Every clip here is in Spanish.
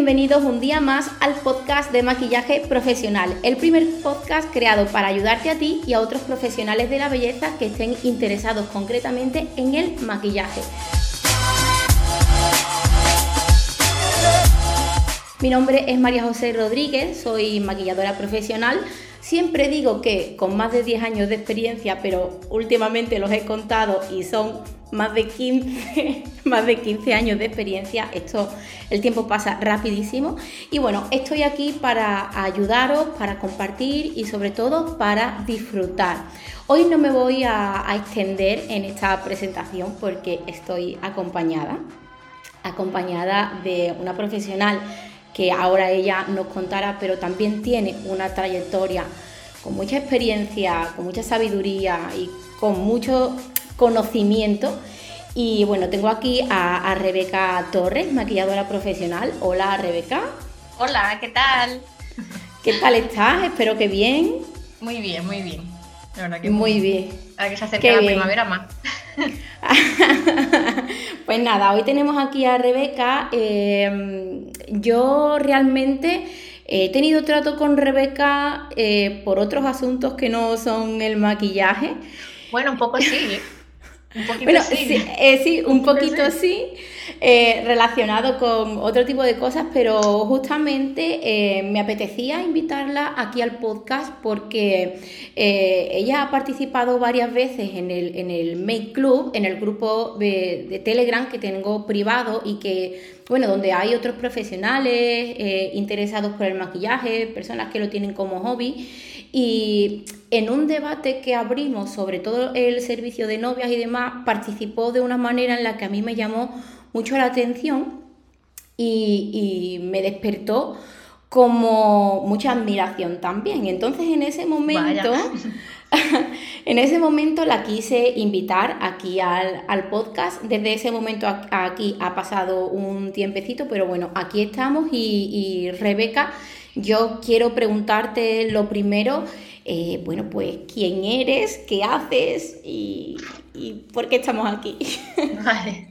bienvenidos un día más al podcast de maquillaje profesional, el primer podcast creado para ayudarte a ti y a otros profesionales de la belleza que estén interesados concretamente en el maquillaje. Mi nombre es María José Rodríguez, soy maquilladora profesional. Siempre digo que con más de 10 años de experiencia, pero últimamente los he contado y son más de 15, más de 15 años de experiencia. Esto, el tiempo pasa rapidísimo. Y bueno, estoy aquí para ayudaros, para compartir y sobre todo para disfrutar. Hoy no me voy a, extender en esta presentación porque estoy acompañada, acompañada de una profesional que ahora ella nos contará, pero también tiene una trayectoria con mucha experiencia, con mucha sabiduría y con mucho conocimiento. Y bueno, tengo aquí a, Rebeca Torres, maquilladora profesional. Hola Rebeca. Hola, ¿qué tal? ¿Qué tal estás? Espero que bien. Muy bien, muy bien. La verdad que muy, bien. Ahora que se acerca la primavera más. pues nada, hoy tenemos aquí a Rebeca. Em, yo realmente he tenido trato con Rebeca eh, por otros asuntos que no son el maquillaje. Bueno, un poco sí. ¿Eh? bueno, sí, eh, sí, un poquito sí, eh, relacionado con otro tipo de cosas, pero justamente eh, me apetecía invitarla aquí al podcast porque ella ha participado varias veces en el, en el Make Club, en el grupo de, de Telegram que tengo privado y que bueno, donde hay otros profesionales interesados por el maquillaje, personas que lo tienen como hobby. Y en un debate que abrimos sobre todo el servicio de novias y demás, participó de una manera en la que a mí me llamó mucho la atención y, me despertó como mucha admiración también. Entonces en ese momento, en ese momento la quise invitar aquí al, podcast. Desde ese momento aquí ha pasado un tiempecito, pero bueno, aquí estamos y Rebeca yo quiero preguntarte lo primero, eh, bueno, pues quién eres, qué haces y, por qué estamos aquí. Vale.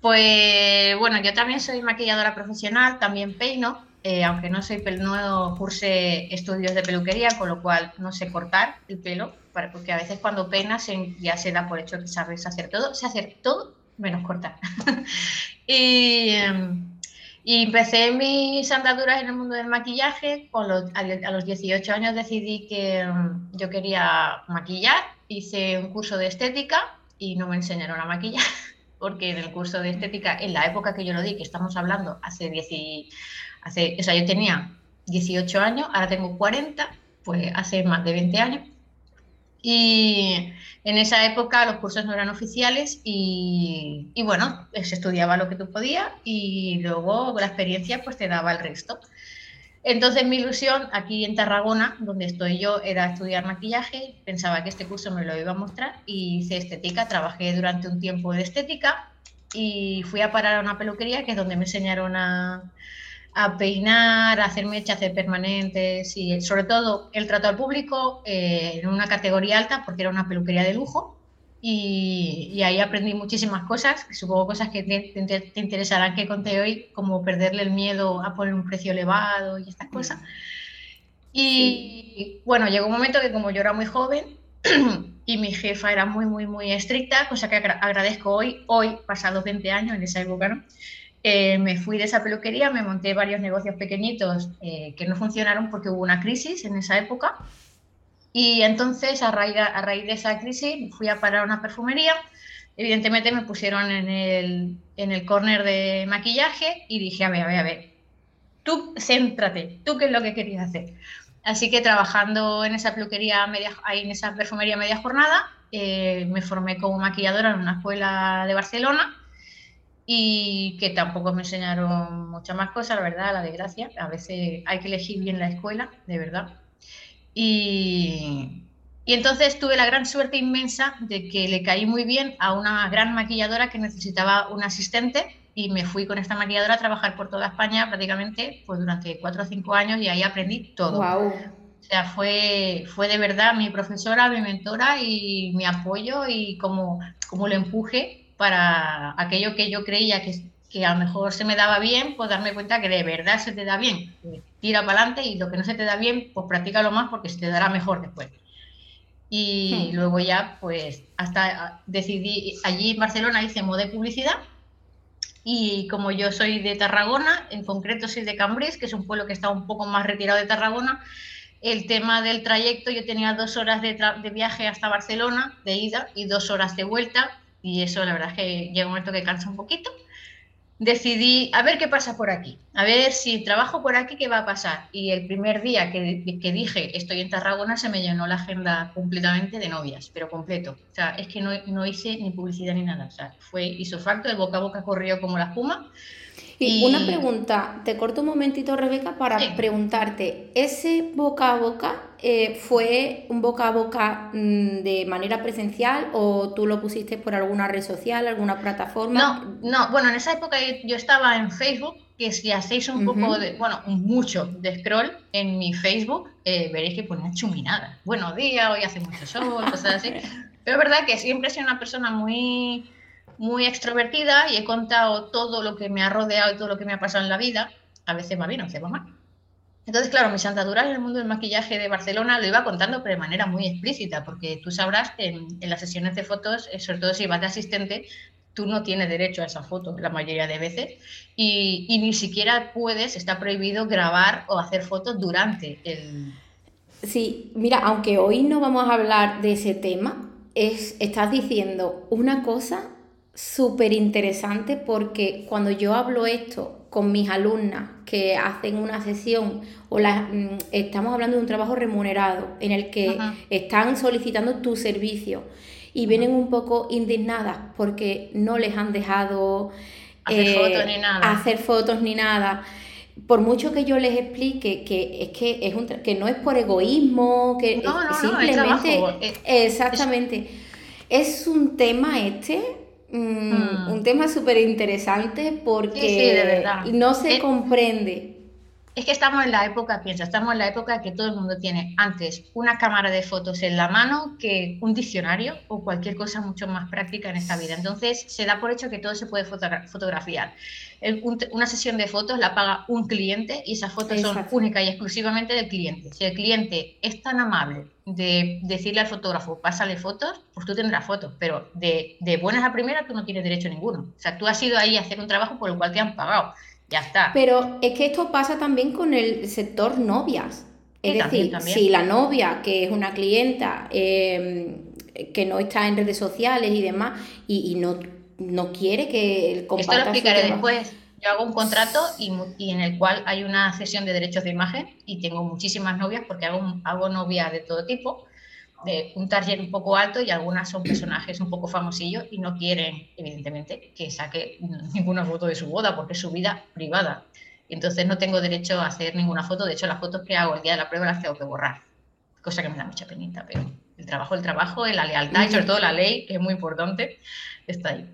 Pues bueno, yo también soy maquilladora profesional, también peino, eh, aunque no soy no cursé estudios de peluquería, con lo cual no sé cortar el pelo, porque a veces cuando peinas ya se da por hecho que sabes hacer todo, sé hacer todo menos cortar. em, y empecé mis andaduras en el mundo del maquillaje. Con a, los 18 años decidí que mm, yo quería maquillar. Hice un curso de estética y no me enseñaron a maquillar, porque en el curso de estética, en la época que yo lo di, que estamos hablando, hace 10 hace, o sea, yo tenía 18 años, ahora tengo 40, pues hace más de 20 años. Y en esa época los cursos no eran oficiales y, bueno, se estudiaba lo que tú podías y luego la experiencia pues te daba el resto. Entonces mi ilusión aquí en Tarragona, donde estoy yo, era estudiar maquillaje. Pensaba que este curso me lo iba a mostrar y hice estética. Trabajé durante un tiempo de estética y fui a parar a una peluquería que es donde me enseñaron a, a peinar, a hacer mechas, hacer permanentes y sobre todo el trato al público eh, en una categoría alta porque era una peluquería de lujo y, ahí aprendí muchísimas cosas, supongo cosas que te, interesarán que conté hoy, como perderle el miedo a poner un precio elevado y estas cosas. Y bueno, llegó un momento que como yo era muy joven y mi jefa era muy, muy, muy estricta, cosa que agradezco hoy, hoy, pasados 20 años en esa época, ¿no? Eh, me fui de esa peluquería, me monté varios negocios pequeñitos eh, que no funcionaron porque hubo una crisis en esa época. Y entonces, a raíz, de esa crisis, fui a parar a una perfumería. Evidentemente me pusieron en el, en el corner de maquillaje y dije, a ver, a ver, a ver, tú céntrate, tú qué es lo que querías hacer. Así que trabajando en esa peluquería, media, en esa perfumería media jornada, eh, me formé como maquilladora en una escuela de Barcelona y que tampoco me enseñaron muchas más cosas, la verdad, la desgracia. A veces hay que elegir bien la escuela, de verdad. Y, y entonces tuve la gran suerte inmensa de que le caí muy bien a una gran maquilladora que necesitaba un asistente y me fui con esta maquilladora a trabajar por toda España prácticamente pues durante cuatro o cinco años y ahí aprendí todo. O sea, fue, fue de verdad mi profesora, mi mentora y mi apoyo y como, como le empuje para aquello que yo creía que que a lo mejor se me daba bien, pues darme cuenta que de verdad se te da bien. Tira para adelante y lo que no se te da bien, pues practícalo más porque se te dará mejor después. Y hmm. luego ya, pues, hasta decidí, allí en Barcelona hice de publicidad y como yo soy de Tarragona, en concreto soy de Cambrils, que es un pueblo que está un poco más retirado de Tarragona, el tema del trayecto, yo tenía dos horas de, de, viaje hasta Barcelona, de ida, y dos horas de vuelta, y eso la verdad es que llega un momento que cansa un poquito decidí, a ver qué pasa por aquí, a ver si trabajo por aquí, qué va a pasar. Y el primer día que, dije estoy en Tarragona se me llenó la agenda completamente de novias, pero completo. O sea, es que no, no hice ni publicidad ni nada. O sea, fue hizo facto, el boca a boca corrió como la espuma y, una pregunta, te corto un momentito, Rebeca, para preguntarte, ¿ese boca a boca eh, fue un boca a boca mm, de manera presencial o tú lo pusiste por alguna red social, alguna plataforma? No, no, bueno, en esa época yo estaba en Facebook, que si hacéis un poco de, bueno, mucho de scroll en mi Facebook, eh, veréis que ponía chuminada. Buenos días, hoy hace mucho sol, cosas así. Pero es verdad que siempre he sido una persona muy muy extrovertida y he contado todo lo que me ha rodeado y todo lo que me ha pasado en la vida. A veces va bien, a veces va mal. Entonces, claro, mis andaduras en el mundo del maquillaje de Barcelona lo iba contando, pero de manera muy explícita, porque tú sabrás que en, las sesiones de fotos, eh, sobre todo si vas de asistente, tú no tienes derecho a esa foto la mayoría de veces y, y, ni siquiera puedes, está prohibido grabar o hacer fotos durante el... Sí, mira, aunque hoy no vamos a hablar de ese tema, es, estás diciendo una cosa súper interesante porque cuando yo hablo esto con mis alumnas que hacen una sesión o mm, estamos hablando de un trabajo remunerado en el que están solicitando tu servicio y vienen un poco indignadas porque no les han dejado hacer, eh, fotos, ni nada. hacer fotos ni nada. Por mucho que yo les explique que es que es un que no es por egoísmo que simplemente exactamente. Es un tema este Mm, un tema súper interesante porque no se comprende. Es que estamos en la época, piensa, estamos en la época que todo el mundo tiene antes una cámara de fotos en la mano que un diccionario o cualquier cosa mucho más práctica en esta vida. Entonces se da por hecho que todo se puede fotografiar. una sesión de fotos la paga un cliente y esas fotos son únicas y exclusivamente del cliente. Si el cliente es tan amable de decirle al fotógrafo, pásale fotos, pues tú tendrás fotos, pero de, de buenas a primeras tú no tienes derecho a ninguno. O sea, tú has ido ahí a hacer un trabajo por el cual te han pagado. Ya está. Pero es que esto pasa también con el sector novias. Es decir, si la novia, que es una clienta, em, que no está en redes sociales y demás, y, no, no quiere que el Esto lo explicaré después. Yo hago un contrato y, y, en el cual hay una cesión de derechos de imagen y tengo muchísimas novias porque hago, hago novias de todo tipo de un target un poco alto y algunas son personajes un poco famosillos y no quieren, evidentemente, que saque ninguna foto de su boda porque es su vida privada. Entonces no tengo derecho a hacer ninguna foto. De hecho, las fotos que hago el día de la prueba las tengo que borrar. Cosa que me da mucha penita, pero el trabajo, el trabajo, la lealtad y sobre todo la ley, que es muy importante, está ahí.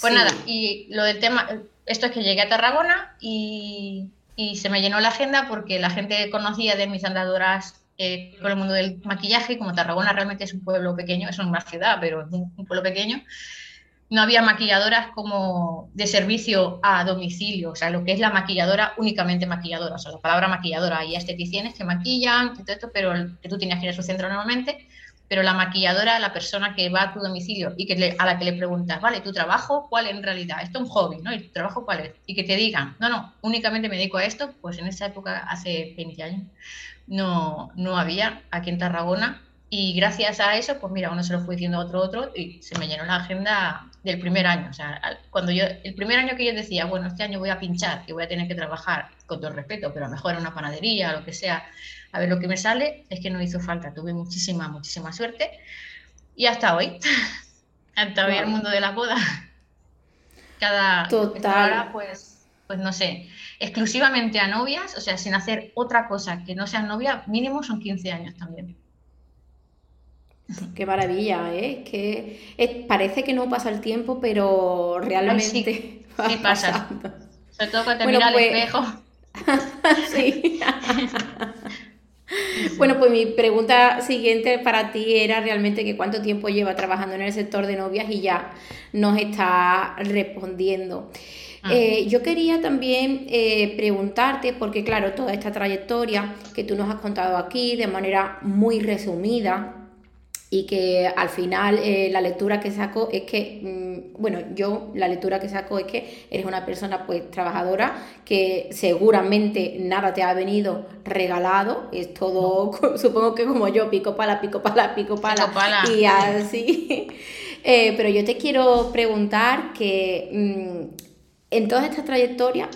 Pues nada, y lo del tema, esto es que llegué a Tarragona y, se me llenó la agenda porque la gente conocía de mis andadoras eh, con el mundo del maquillaje, como Tarragona realmente es un pueblo pequeño, es una ciudad, pero es un, pueblo pequeño, no había maquilladoras como de servicio a domicilio, o sea, lo que es la maquilladora, únicamente maquilladora, o sea, la palabra maquilladora, hay esteticianes que maquillan, todo esto, pero que tú tenías que ir a su centro normalmente, pero la maquilladora, la persona que va a tu domicilio y que a la que le preguntas, vale, tu trabajo, ¿cuál en realidad? Esto es un hobby, ¿no? ¿Y tu trabajo cuál es? Y que te digan, no, no, únicamente me dedico a esto, pues en esa época, hace 20 años, no, no había aquí en Tarragona. Y gracias a eso, pues mira, uno se lo fue diciendo a otro, otro, y se me llenó la agenda del primer año. O sea, cuando yo, el primer año que yo decía, bueno, este año voy a pinchar y voy a tener que trabajar con todo el respeto, pero a lo mejor en una panadería, lo que sea, a ver lo que me sale, es que no hizo falta. Tuve muchísima, muchísima suerte. Y hasta hoy, hasta hoy el mundo de la boda. Cada Total. pues, pues no sé, exclusivamente a novias, o sea, sin hacer otra cosa que no sea novia, mínimo son 15 años también. Qué maravilla, ¿eh? Que parece que no pasa el tiempo, pero realmente sí, pasa. Sobre todo cuando te mira al pues espejo. sí. Bueno, pues mi pregunta siguiente para ti era realmente que cuánto tiempo lleva trabajando en el sector de novias y ya nos está respondiendo. Ah. Eh, yo quería también eh, preguntarte, porque claro, toda esta trayectoria que tú nos has contado aquí de manera muy resumida, y que al final eh, la lectura que saco es que, mm, bueno, yo la lectura que saco es que eres una persona pues trabajadora, que seguramente nada te ha venido regalado, es todo, supongo que como yo, pico pala, pico pala, pico pala, y así. Eh, pero yo te quiero preguntar que mm, en toda esta trayectoria,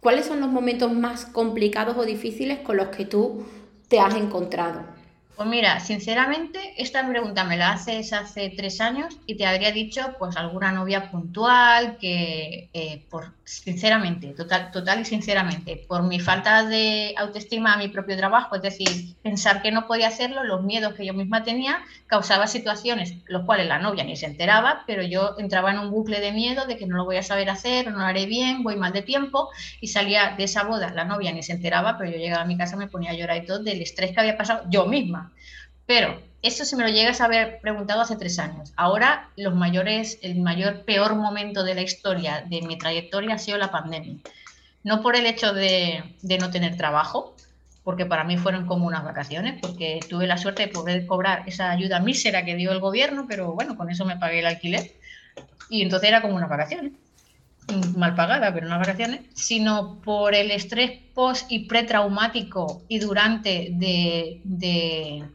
¿cuáles son los momentos más complicados o difíciles con los que tú te has encontrado? Pues mira, sinceramente, esta pregunta me la haces hace tres años y te habría dicho, pues, alguna novia puntual que, eh, por, sinceramente, total, total y sinceramente, por mi falta de autoestima a mi propio trabajo, es decir, pensar que no podía hacerlo, los miedos que yo misma tenía, causaba situaciones, los cuales la novia ni se enteraba, pero yo entraba en un bucle de miedo de que no lo voy a saber hacer, no lo haré bien, voy mal de tiempo, y salía de esa boda, la novia ni se enteraba, pero yo llegaba a mi casa, me ponía a llorar y todo del estrés que había pasado yo misma pero eso se me lo llegas a haber preguntado hace tres años. Ahora, los mayores, el mayor, peor momento de la historia de mi trayectoria ha sido la pandemia. No por el hecho de, no tener trabajo, porque para mí fueron como unas vacaciones, porque tuve la suerte de poder cobrar esa ayuda mísera que dio el gobierno, pero bueno, con eso me pagué el alquiler. Y entonces era como unas vacaciones mal pagada, pero unas vacaciones, sino por el estrés post y pretraumático y durante de,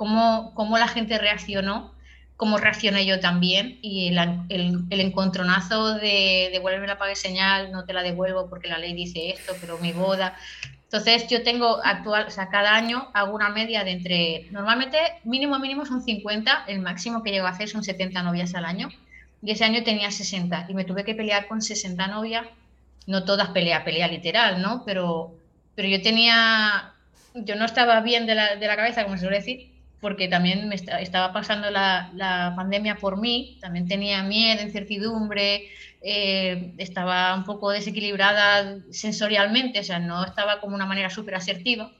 cómo, la gente reaccionó, cómo reaccioné yo también y el, encontronazo de devuélveme la paga señal, no te la devuelvo porque la ley dice esto, pero mi boda. Entonces yo tengo actual, o sea, cada año hago una media de entre, normalmente mínimo mínimo son 50, el máximo que llego a hacer son 70 novias al año y ese año tenía 60 y me tuve que pelear con 60 novias, no todas pelea, pelea literal, ¿no? Pero, pero yo tenía, yo no estaba bien de la, de la cabeza, como se suele decir, porque también me estaba pasando la, pandemia por mí, también tenía miedo, incertidumbre, eh, estaba un poco desequilibrada sensorialmente, o sea, no estaba como una manera súper asertiva.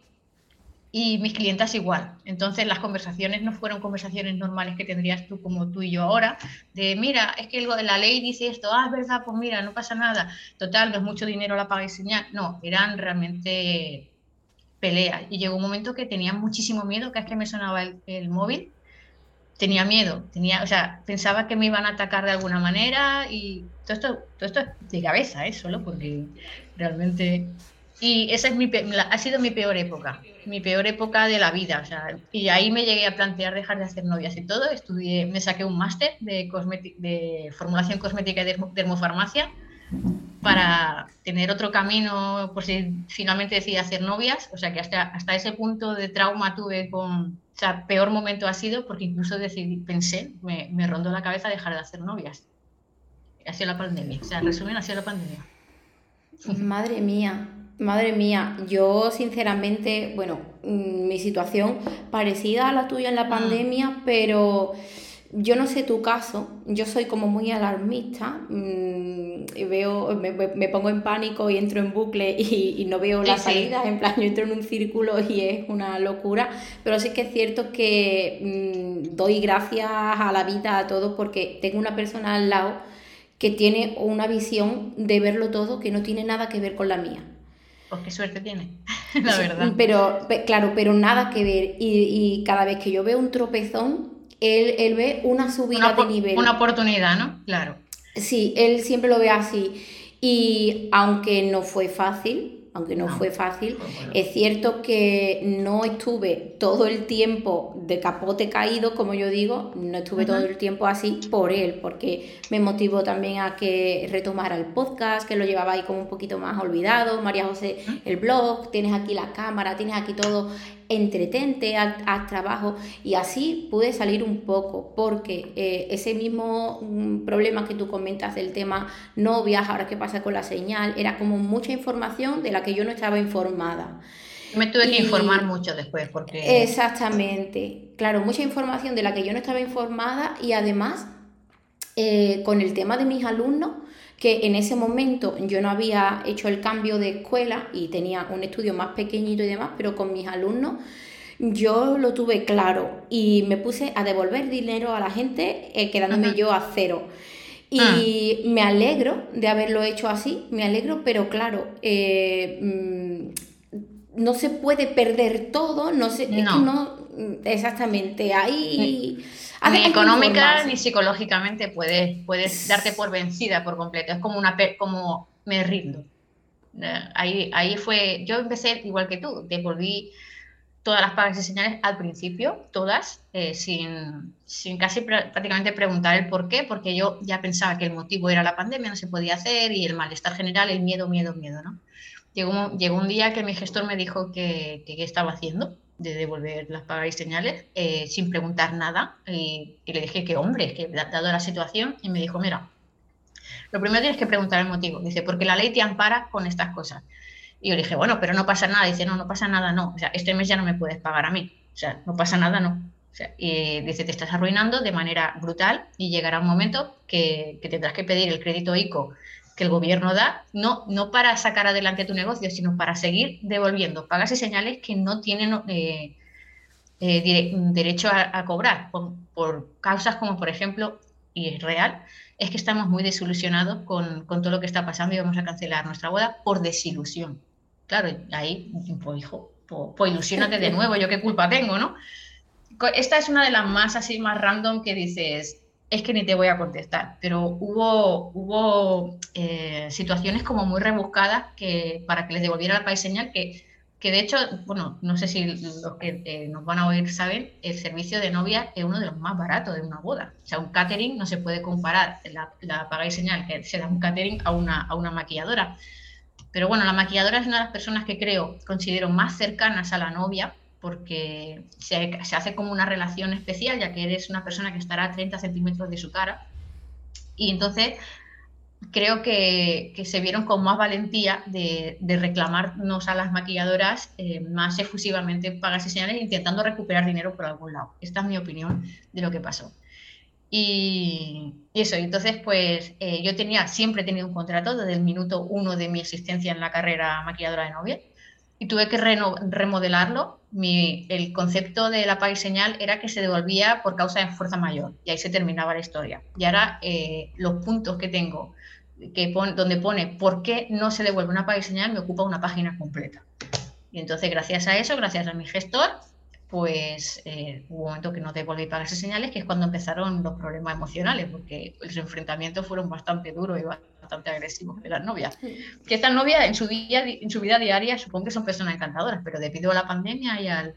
Y mis clientas igual. Entonces las conversaciones no fueron conversaciones normales que tendrías tú como tú y yo ahora, de mira, es que la ley dice esto, ah, es verdad, pues mira, no pasa nada, total, no es mucho dinero la paga y señal. No, eran realmente pelea. Y llegó un momento que tenía muchísimo miedo, que es que me sonaba el, móvil, tenía miedo, tenía, o sea, pensaba que me iban a atacar de alguna manera y todo esto, todo esto es de cabeza, ¿eh? Solo porque realmente... Y esa es mi, ha sido mi peor época, mi peor época de la vida. O sea, y ahí me llegué a plantear dejar de hacer novias y todo. Estudié, me saqué un máster de, de formulación cosmética y dermofarmacia para tener otro camino por si finalmente decidí hacer novias. O sea que hasta, hasta ese punto de trauma tuve con... O sea, peor momento ha sido porque incluso decidí, pensé, me, me rondó la cabeza dejar de hacer novias. Ha sido la pandemia. O sea, en resumen, ha sido la pandemia. Madre mía, madre mía. Yo, sinceramente, bueno, mm, mi situación parecida a la tuya en la mm. pandemia, pero yo no sé tu caso, yo soy como muy alarmista, mmm, veo, me, pongo en pánico y entro en bucle y, no veo la salida, en plan yo entro en un círculo y es una locura, pero sí que es cierto que mm, doy gracias a la vida, a todo, porque tengo una persona al lado que tiene una visión de verlo todo que no tiene nada que ver con la mía. Pues qué suerte tiene, la verdad. Pero, claro, pero nada que ver. Y, y cada vez que yo veo un tropezón, él, ve una subida de nivel. Una oportunidad, ¿no? Claro. Sí, él siempre lo ve así. Y aunque no fue fácil, aunque no, fue fácil. Es cierto que no estuve todo el tiempo de capote caído, como yo digo, no estuve todo el tiempo así por él, porque me motivó también a que retomara el podcast, que lo llevaba ahí como un poquito más olvidado. María José, el blog, tienes aquí la cámara, tienes aquí todo entretente, haz, trabajo y así pude salir un poco porque eh, ese mismo mm, problema que tú comentas del tema novias, ahora qué pasa con la señal, era como mucha información de la que yo no estaba informada. Me tuve que informar mucho después porque... Exactamente, claro, mucha información de la que yo no estaba informada y además eh, con el tema de mis alumnos, que en ese momento yo no había hecho el cambio de escuela y tenía un estudio más pequeñito y demás, pero con mis alumnos yo lo tuve claro y me puse a devolver dinero a la gente eh, quedándome yo a cero. Y ah. me alegro de haberlo hecho así, me alegro, pero claro, eh, mm, no se puede perder todo, no sé, no, exactamente, ahí... Ni económica ni psicológicamente puedes, puedes darte por vencida por completo, es como una como me rindo. Eh, ahí, ahí fue, yo empecé igual que tú, devolví todas las pagas y señales al principio, todas, eh, sin, sin, casi prácticamente preguntar el por qué, porque yo ya pensaba que el motivo era la pandemia, no se podía hacer, y el malestar general, el miedo, miedo, miedo, ¿no? Llegó, llegó un día que mi gestor me dijo que, qué estaba haciendo de devolver las pagas y señales eh, sin preguntar nada, y, le dije que hombre, que dado la situación, y me dijo, mira, lo primero tienes que preguntar el motivo. Dice, porque la ley te ampara con estas cosas. Y yo le dije, bueno, pero no pasa nada. dice, no, no pasa nada, no. O sea, este mes ya no me puedes pagar a mí. O sea, no pasa nada, no. O sea, y dice, te estás arruinando de manera brutal y llegará un momento que, tendrás que pedir el crédito ICO que el gobierno da, no, no para sacar adelante tu negocio, sino para seguir devolviendo pagas y señales que no tienen eh, eh, derecho a, cobrar por, causas como, por ejemplo, y es real, es que estamos muy desilusionados con, con todo lo que está pasando y vamos a cancelar nuestra boda por desilusión. Claro, ahí, pues hijo, pues, pues, ilusionate de nuevo, yo qué culpa tengo, ¿no? Esta es una de las más así, más random que dices, es que ni te voy a contestar, pero hubo, hubo eh, situaciones como muy rebuscadas que, para que les devolviera la país señal que, que de hecho, bueno, no sé si los que eh, nos van a oír saben, el servicio de novia es uno de los más baratos de una boda. O sea, un catering no se puede comparar la, la paga y señal que se da un catering a una, a una maquilladora. Pero bueno, la maquilladora es una de las personas que creo, considero más cercanas a la novia, porque se, hace como una relación especial, ya que eres una persona que estará a 30 centímetros de su cara. Y entonces creo que, se vieron con más valentía de, reclamarnos a las maquilladoras eh, más efusivamente pagas y señales, intentando recuperar dinero por algún lado. Esta es mi opinión de lo que pasó. Y, eso, entonces pues eh, yo tenía, siempre he tenido un contrato desde el minuto uno de mi existencia en la carrera maquilladora de novia y tuve que remodelarlo. El concepto de la paga y señal era que se devolvía por causa de fuerza mayor y ahí se terminaba la historia. Y ahora eh, los puntos que tengo que donde pone por qué no se devuelve una paga y señal me ocupa una página completa. Y entonces gracias a eso, gracias a mi gestor, pues eh, hubo un momento que no te volví para esas señales, que es cuando empezaron los problemas emocionales, porque los enfrentamientos fueron bastante duros y bastante agresivos de las novias. Que estas novias en su, día, en su vida diaria supongo que son personas encantadoras, pero debido a la pandemia y al,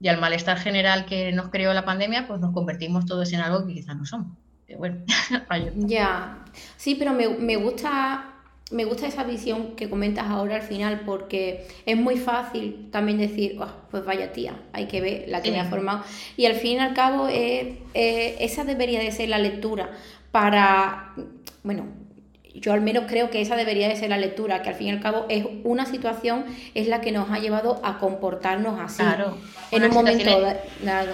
y al malestar general que nos creó la pandemia, pues nos convertimos todos en algo que quizás no somos. bueno, ya, sí, pero me, me gusta me gusta esa visión que comentas ahora al final porque es muy fácil también decir, pues vaya tía, hay que ver la que me ha formado. Y al fin y al cabo esa debería de ser la lectura para, bueno, yo al menos creo que esa debería de ser la lectura, que al fin y al cabo es una situación, es la que nos ha llevado a comportarnos así. Claro, en un momento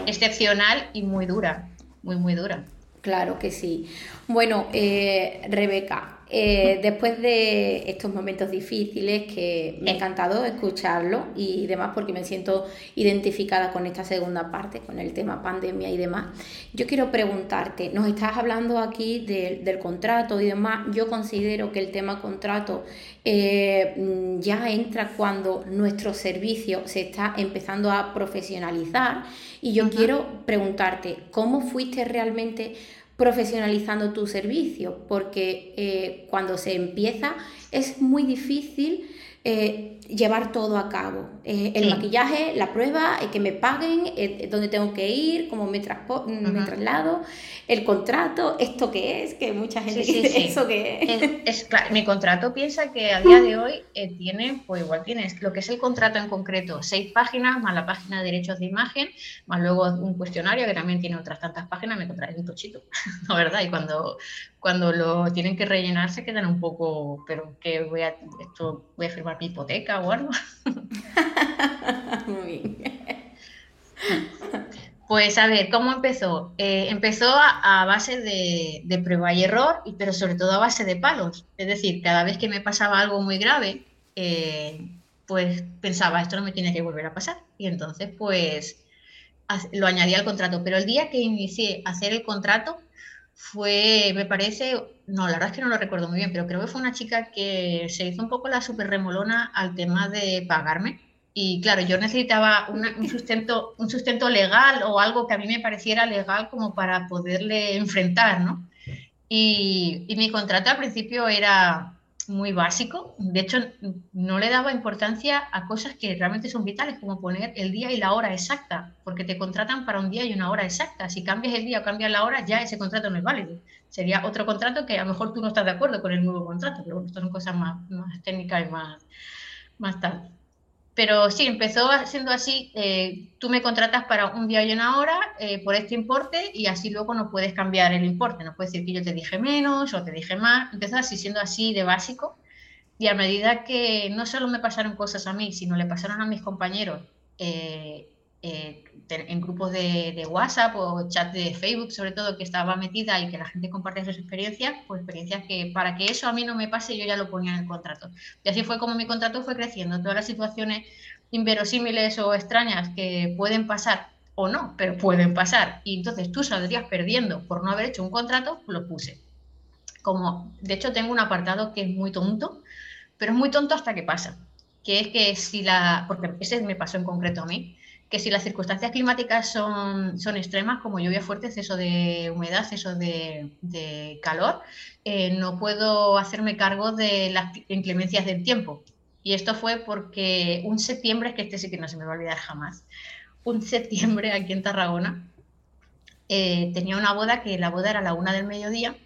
excepcional y muy dura, muy, muy dura. Claro que sí. Bueno, eh, Rebeca, eh, después de estos momentos difíciles que me ha encantado escucharlo y demás porque me siento identificada con esta segunda parte, con el tema pandemia y demás, yo quiero preguntarte, nos estás hablando aquí del contrato y demás, yo considero que el tema contrato eh, ya entra cuando nuestro servicio se está empezando a profesionalizar y yo quiero preguntarte, ¿cómo fuiste realmente profesionalizando tu servicio, porque eh, cuando se empieza es muy difícil eh, llevar todo a cabo. Eh, el maquillaje, la prueba, que me paguen, dónde tengo que ir, cómo me, me traslado, el contrato, esto que es, que mucha gente dice eso que es. mi contrato piensa que a día de hoy tiene, pues igual tienes lo que es el contrato en concreto, seis páginas, más la página de derechos de imagen, más luego un cuestionario que también tiene otras tantas páginas, me contrae un tochito, ¿no verdad? Y cuando, cuando lo tienen que rellenar se quedan un poco, pero que voy a, esto, voy a firmar mi hipoteca o algo. Muy bien. Pues a ver, ¿cómo empezó? Eh, empezó a, base de, prueba y error, pero sobre todo a base de palos. Es decir, cada vez que me pasaba algo muy grave, eh, pues pensaba, esto no me tiene que volver a pasar. Y entonces, pues lo añadí al contrato. Pero el día que inicié a hacer el contrato fue, me parece, no, la verdad es que no lo recuerdo muy bien, pero creo que fue una chica que se hizo un poco la super remolona al tema de pagarme y claro, yo necesitaba un, sustento, un sustento legal o algo que a mí me pareciera legal como para poderle enfrentar, ¿no? Y, mi contrato al principio era muy básico. De hecho, no le daba importancia a cosas que realmente son vitales, como poner el día y la hora exacta, porque te contratan para un día y una hora exacta. Si cambias el día o cambias la hora, ya ese contrato no es válido. Sería otro contrato que a lo mejor tú no estás de acuerdo con el nuevo contrato, pero bueno, estas son cosas más, más técnicas y más, más tal. Pero sí, empezó siendo así, eh, tú me contratas para un día y una hora eh, por este importe y así luego no puedes cambiar el importe, no puedes decir que yo te dije menos o te dije más, empezó así siendo así de básico. Y a medida que no solo me pasaron cosas a mí, sino le pasaron a mis compañeros eh, eh, en grupos de, WhatsApp o chat de Facebook, sobre todo, que estaba metida y que la gente comparte sus experiencias, pues experiencias que para que eso a mí no me pase, yo ya lo ponía en el contrato. Y así fue como mi contrato fue creciendo. Todas las situaciones inverosímiles o extrañas que pueden pasar o no, pero pueden pasar, y entonces tú saldrías perdiendo por no haber hecho un contrato, lo puse. Como, de hecho, tengo un apartado que es muy tonto, pero es muy tonto hasta que pasa, que es que si la, porque ese me pasó en concreto a mí, que si las circunstancias climáticas son, son extremas, como lluvia fuerte, exceso de humedad, exceso de, calor, eh, no puedo hacerme cargo de las inclemencias del tiempo. Y esto fue porque un septiembre, es que este sí que no se me va a olvidar jamás, un septiembre aquí en Tarragona, eh, tenía una boda que la boda era a la una del mediodía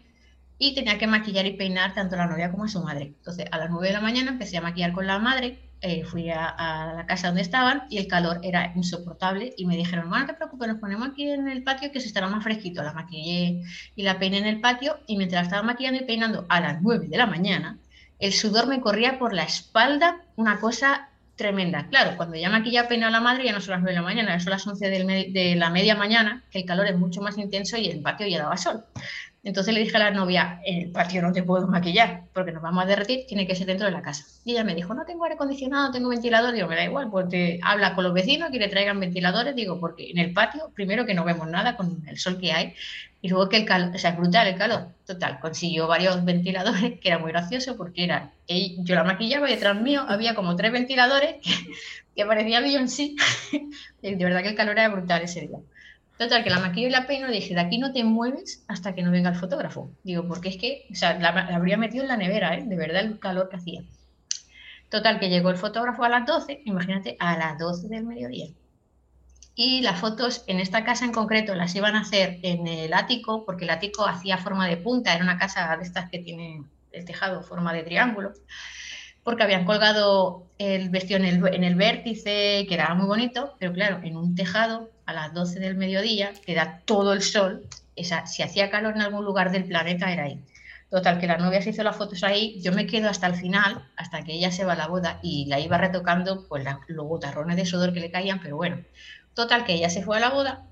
y tenía que maquillar y peinar tanto a la novia como a su madre. Entonces, a las nueve de la mañana empecé a maquillar con la madre eh, fui a, la casa donde estaban y el calor era insoportable y me dijeron, no, te preocupes, nos ponemos aquí en el patio que se estará más fresquito. La maquillé y la peiné en el patio y mientras estaba maquillando y peinando a las 9 de la mañana, el sudor me corría por la espalda, una cosa tremenda. Claro, cuando ya maquilla peina a la madre ya no son las 9 de la mañana, son las 11 de la media mañana, que el calor es mucho más intenso y el patio ya daba sol. Entonces le dije a la novia, en el patio no te puedo maquillar porque nos vamos a derretir, tiene que ser dentro de la casa. Y ella me dijo, no tengo aire acondicionado, tengo ventilador. Digo, me da igual, pues te habla con los vecinos que le traigan ventiladores. Digo, porque en el patio, primero que no vemos nada con el sol que hay, y luego que el calor, o sea, es brutal el calor. Total, consiguió varios ventiladores, que era muy gracioso porque era, yo la maquillaba y detrás mío había como tres ventiladores que, que parecía Beyoncé. de verdad que el calor era brutal ese día. Total, que la maquillo y la peino, dije, de aquí no te mueves hasta que no venga el fotógrafo. Digo, porque es que, o sea, la, habría metido en la nevera, ¿eh? de verdad el calor que hacía. Total, que llegó el fotógrafo a las 12, imagínate, a las 12 del mediodía. Y las fotos en esta casa en concreto las iban a hacer en el ático, porque el ático hacía forma de punta, era una casa de estas que tiene el tejado forma de triángulo, porque habían colgado el vestido en el, en el vértice, que era muy bonito, pero claro, en un tejado a las 12 del mediodía, que da todo el sol, esa, si hacía calor en algún lugar del planeta era ahí. Total, que la novia se hizo las fotos ahí, yo me quedo hasta el final, hasta que ella se va a la boda y la iba retocando, pues los botarrones de sudor que le caían, pero bueno, total, que ella se fue a la boda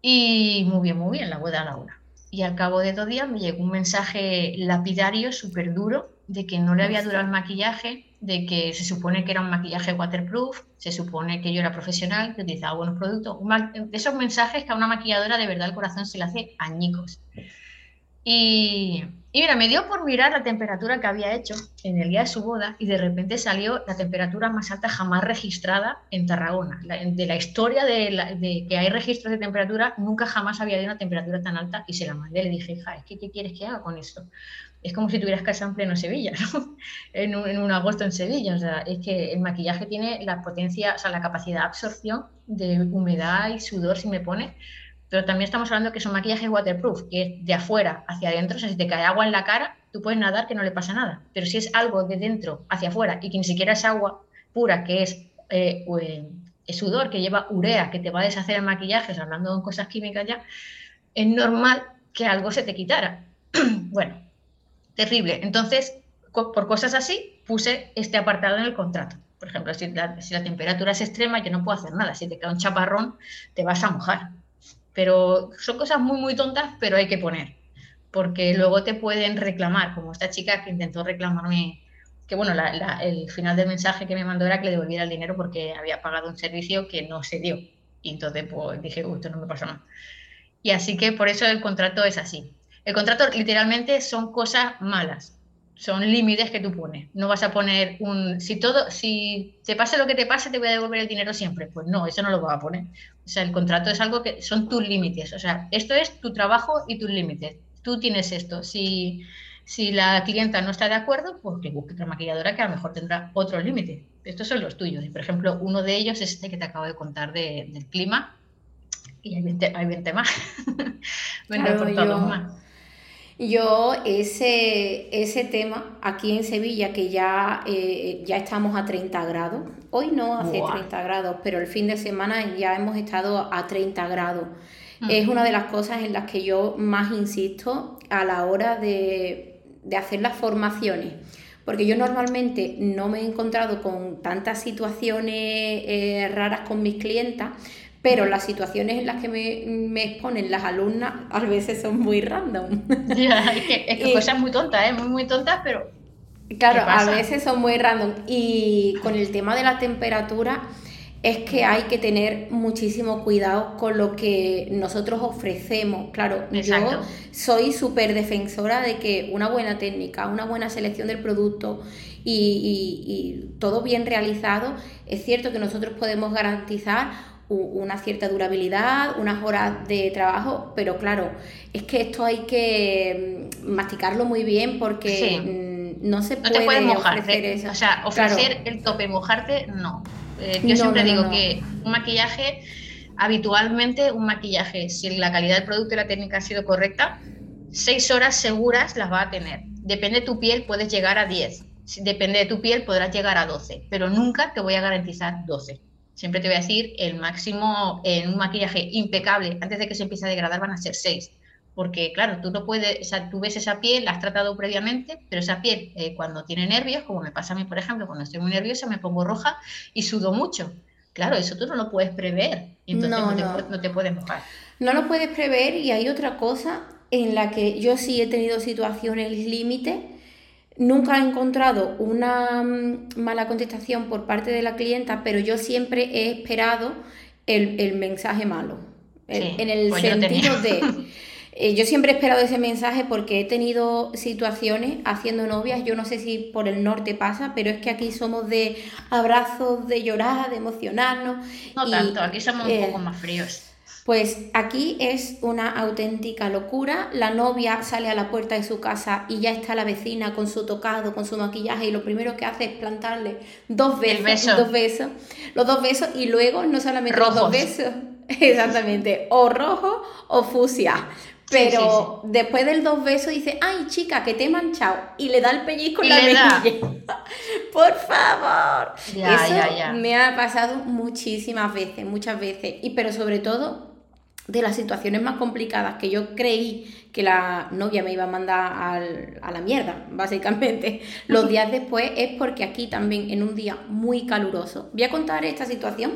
y muy bien, muy bien, la boda a la una. Y al cabo de dos días me llegó un mensaje lapidario súper duro de que no le había durado el maquillaje, de que se supone que era un maquillaje waterproof, se supone que yo era profesional, que utilizaba buenos productos, esos mensajes que a una maquilladora de verdad el corazón se le hace añicos. Y, y, mira, me dio por mirar la temperatura que había hecho en el día de su boda y de repente salió la temperatura más alta jamás registrada en Tarragona. de la historia de, que hay registros de temperatura, nunca jamás había habido una temperatura tan alta y se la mandé. Le dije, hija, que ¿qué quieres que haga con esto? Es como si tuvieras casa en pleno Sevilla, ¿no? en, un, agosto en Sevilla. O sea, es que el maquillaje tiene la potencia, o sea, la capacidad de absorción de humedad y sudor, si me pone, pero también estamos hablando que son maquillajes waterproof, que es de afuera hacia adentro, o sea, si te cae agua en la cara, tú puedes nadar que no le pasa nada, pero si es algo de dentro hacia afuera y que ni siquiera es agua pura, que es, eh, sudor, que lleva urea, que te va a deshacer el maquillaje, hablando de cosas químicas ya, es normal que algo se te quitara. bueno, terrible. Entonces, por cosas así, puse este apartado en el contrato. Por ejemplo, si la, temperatura es extrema, yo no puedo hacer nada. Si te queda un chaparrón, te vas a mojar. pero son cosas muy, muy tontas, pero hay que poner, porque luego te pueden reclamar, como esta chica que intentó reclamarme, que bueno, el final del mensaje que me mandó era que le devolviera el dinero porque había pagado un servicio que no se dio. Y entonces pues dije, esto no me pasa nada. Y así que por eso el contrato es así. El contrato literalmente son cosas malas, son límites que tú pones. No vas a poner un, si todo, si te pase lo que te pase, te voy a devolver el dinero siempre. Pues no, eso no lo vas a poner. O sea, el contrato es algo que son tus límites. O sea, esto es tu trabajo y tus límites. Tú tienes esto. Si, si la clienta no está de acuerdo, pues que busque otra maquilladora que a lo mejor tendrá otros límites. Estos son los tuyos. Y, por ejemplo, uno de ellos es este que te acabo de contar del clima. Y hay 20, hay 20 más. más. Yo ese, ese tema aquí en Sevilla, que ya, eh, ya estamos a 30 grados, hoy no hace 30 grados, pero el fin de semana ya hemos estado a 30 grados. Mm. Es una de las cosas en las que yo más insisto a la hora de, hacer las formaciones. Porque yo normalmente no me he encontrado con tantas situaciones eh, raras con mis clientas, pero las situaciones en las que me, exponen las alumnas a veces son muy random. es que, cosas muy tontas, ¿eh? muy, muy tontas, pero... Claro, a veces son muy random. Y con el tema de la temperatura, es que hay que tener muchísimo cuidado con lo que nosotros ofrecemos. Claro, yo soy súper defensora de que una buena técnica, una buena selección del producto y, y todo bien realizado, es cierto que nosotros podemos garantizar una cierta durabilidad, unas horas de trabajo, pero claro, es que esto hay que mm, masticarlo muy bien porque mm, no se puede ofrecer eso. O sea, ofrecer el tope mojarte, no. Eh, yo siempre digo que un maquillaje, habitualmente un maquillaje, si la calidad del producto y la técnica ha sido correcta, seis horas seguras las va a tener. Depende de tu piel, puedes llegar a 10. Depende de tu piel, podrás llegar a 12, pero nunca te voy a garantizar 12 siempre te voy a decir, el máximo en un maquillaje impecable, antes de que se empiece a degradar, van a ser 6. Porque, claro, tú no puedes, o sea, tú ves esa piel, la has tratado previamente, pero esa piel, eh, cuando tiene nervios, como me pasa a mí, por ejemplo, cuando estoy muy nerviosa, me pongo roja y sudo mucho. Claro, eso tú no lo puedes prever, entonces no, te, no te puedes mojar. No lo puedes prever y hay otra cosa en la que yo sí he tenido situaciones límite Nunca he encontrado una mm, mala contestación por parte de la clienta, pero yo siempre he esperado el, mensaje malo. en el pues sentido de. Eh, yo siempre he esperado ese mensaje porque he tenido situaciones haciendo novias. Yo no sé si por el norte pasa, pero es que aquí somos de abrazos, de llorar, de emocionarnos. No tanto, aquí somos un eh, poco más fríos. Pues aquí es una auténtica locura. La novia sale a la puerta de su casa y ya está la vecina con su tocado, con su maquillaje y lo primero que hace es plantarle dos besos, dos besos, los dos besos y luego no solamente los dos besos, exactamente, o rojo o fusia. Pero después del dos besos dice, ay chica, que te he manchado. Y le da el pellizco en la mejilla. Por favor. Eso me ha pasado muchísimas veces, muchas veces. Y pero sobre todo de las situaciones más complicadas que yo creí que la novia me iba a mandar a la mierda, básicamente, los días después es porque aquí también en un día muy caluroso. Voy a contar esta situación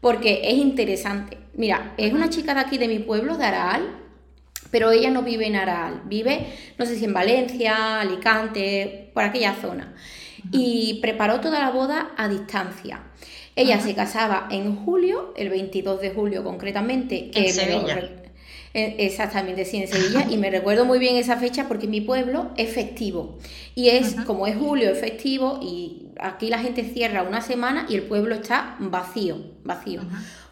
porque es interesante. Mira, es una chica de aquí de mi pueblo, de Araal, pero ella no vive en Araal, vive, no sé si en Valencia, Alicante, por aquella zona. Y preparó toda la boda a distancia. Ella se casaba en julio, el 22 de julio concretamente. Que en Sevilla. Eh, exactamente, sí, en Sevilla. y me recuerdo muy bien esa fecha porque mi pueblo es festivo. Y es, como es julio, es festivo y aquí la gente cierra una semana y el pueblo está vacío, vacío.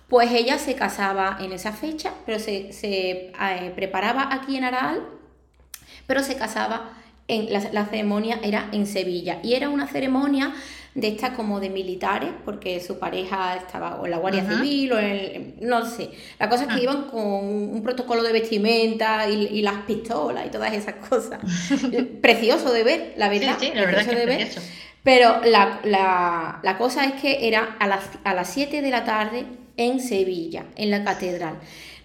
Pues ella se casaba en esa fecha, pero se, eh, preparaba aquí en Aral, pero se casaba en la, la ceremonia era en Sevilla. Y era una ceremonia de estas como de militares, porque su pareja estaba o en la Guardia Civil o en no sé. La cosa es que ah. iban con un protocolo de vestimenta y, las pistolas y todas esas cosas. precioso de ver, la verdad. Sí, la verdad que de ver. Pero la, la, la, cosa es que era a las, a las 7 de la tarde en Sevilla, en la catedral.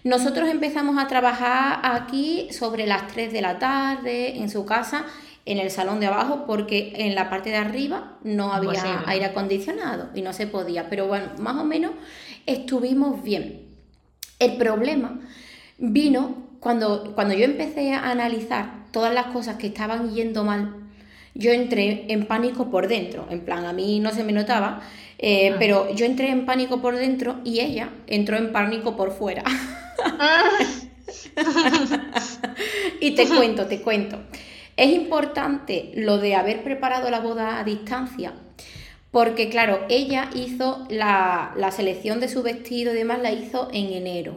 Nosotros empezamos a trabajar aquí sobre las 3 de la tarde en su casa en el salón de abajo porque en la parte de arriba no había aire acondicionado y no se podía. Pero bueno, más o menos estuvimos bien. El problema vino cuando, cuando yo empecé a analizar todas las cosas que estaban yendo mal, yo entré en pánico por dentro. En plan, a mí no se me notaba, eh, ah. pero yo entré en pánico por dentro y ella entró en pánico por fuera. Ah. y te cuento, te cuento. Es importante lo de haber preparado la boda a distancia, porque claro, ella hizo la, la selección de su vestido y demás, la hizo en enero.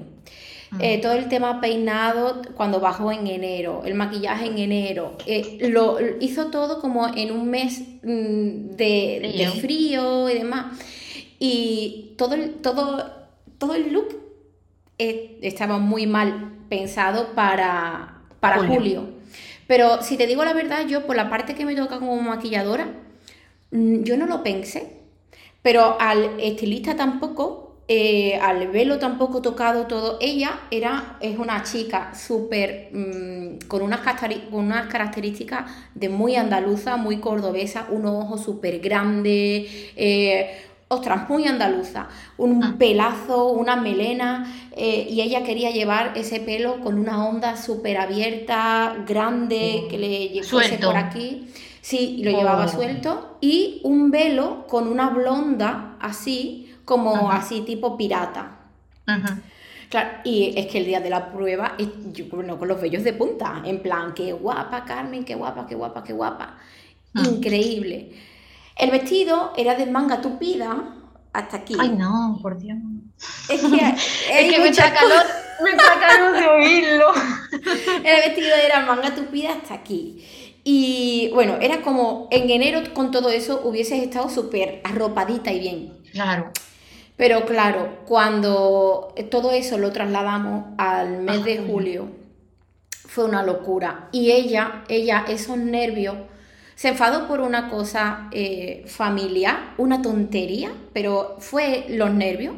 Ah. Eh, todo el tema peinado cuando bajó en enero, el maquillaje en enero, eh, lo hizo todo como en un mes mm, de, frío y demás. Y todo el, todo, todo el look eh, estaba muy mal pensado para, para julio. Pero si te digo la verdad, yo por la parte que me toca como maquilladora, mm, yo no lo pensé. Pero al estilista tampoco, eh, al velo tampoco tocado todo. Ella era, es una chica súper, mm, con, unas unas características de muy andaluza, muy cordobesa, unos ojos súper grandes, eh, ostras, muy andaluza, un ah. pelazo, una melena, eh, y ella quería llevar ese pelo con una onda súper abierta, grande, que le llegase por aquí. Sí, lo llevaba oh. suelto, y un velo con una blonda así, como así tipo pirata. Claro, y es que el día de la prueba, yo, bueno, con los vellos de punta, en plan, qué guapa, Carmen, qué guapa, qué guapa, qué guapa. Ah. Increíble. El vestido era de manga tupida hasta aquí. Ay, no, por Dios. Es que, es que me está calor, me está calor de oírlo. El vestido era manga tupida hasta aquí. Y bueno, era como en enero con todo eso hubieses estado súper arropadita y bien. Claro. Pero claro, cuando todo eso lo trasladamos al mes de julio, fue una locura. Y ella, ella, esos nervios, se enfadó por una cosa eh, familiar, una tontería, pero fue los nervios.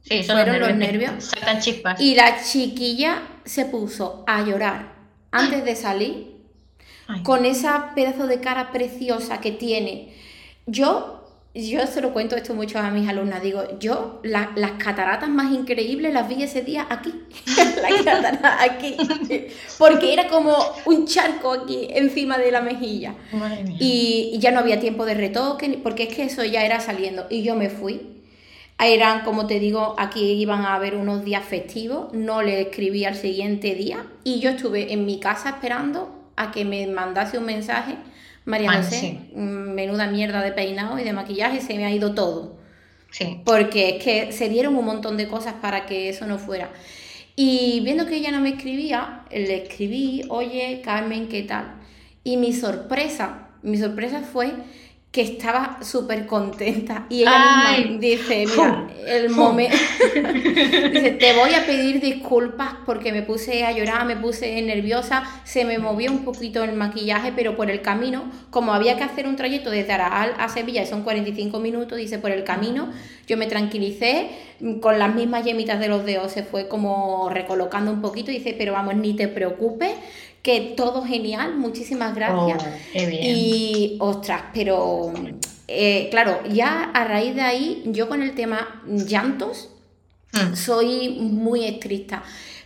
Sí, fueron los nervios. Sacan chispas. Y la chiquilla se puso a llorar antes de salir, con esa pedazo de cara preciosa que tiene. Yo yo se lo cuento esto mucho a mis alumnas, digo, yo las cataratas más increíbles las vi ese día aquí, las cataratas aquí, porque era como un charco aquí encima de la mejilla. Y, ya no había tiempo de retoque, porque es que eso ya era saliendo. Y yo me fui. Eran, como te digo, aquí iban a haber unos días festivos, no le escribí al siguiente día. Y yo estuve en mi casa esperando a que me mandase un mensaje María José, mm, menuda mierda de peinado y de maquillaje, se me ha ido todo. Sí. Porque es que se dieron un montón de cosas para que eso no fuera. Y viendo que ella no me escribía, le escribí, oye, Carmen, ¿qué tal? Y mi sorpresa, mi sorpresa fue que estaba súper contenta y ella misma dice, mira, el momento, dice, te voy a pedir disculpas porque me puse a llorar, me puse nerviosa, se me movió un poquito el maquillaje, pero por el camino, como había que hacer un trayecto desde Araal a Sevilla, y son 45 minutos, dice, por el camino, yo me tranquilicé, con las mismas yemitas de los dedos se fue como recolocando un poquito, dice, pero vamos, ni te preocupes, que todo genial, muchísimas gracias. Oh, y ostras, pero eh, claro, ya a raíz de ahí, yo con el tema llantos, mm. soy muy estricta.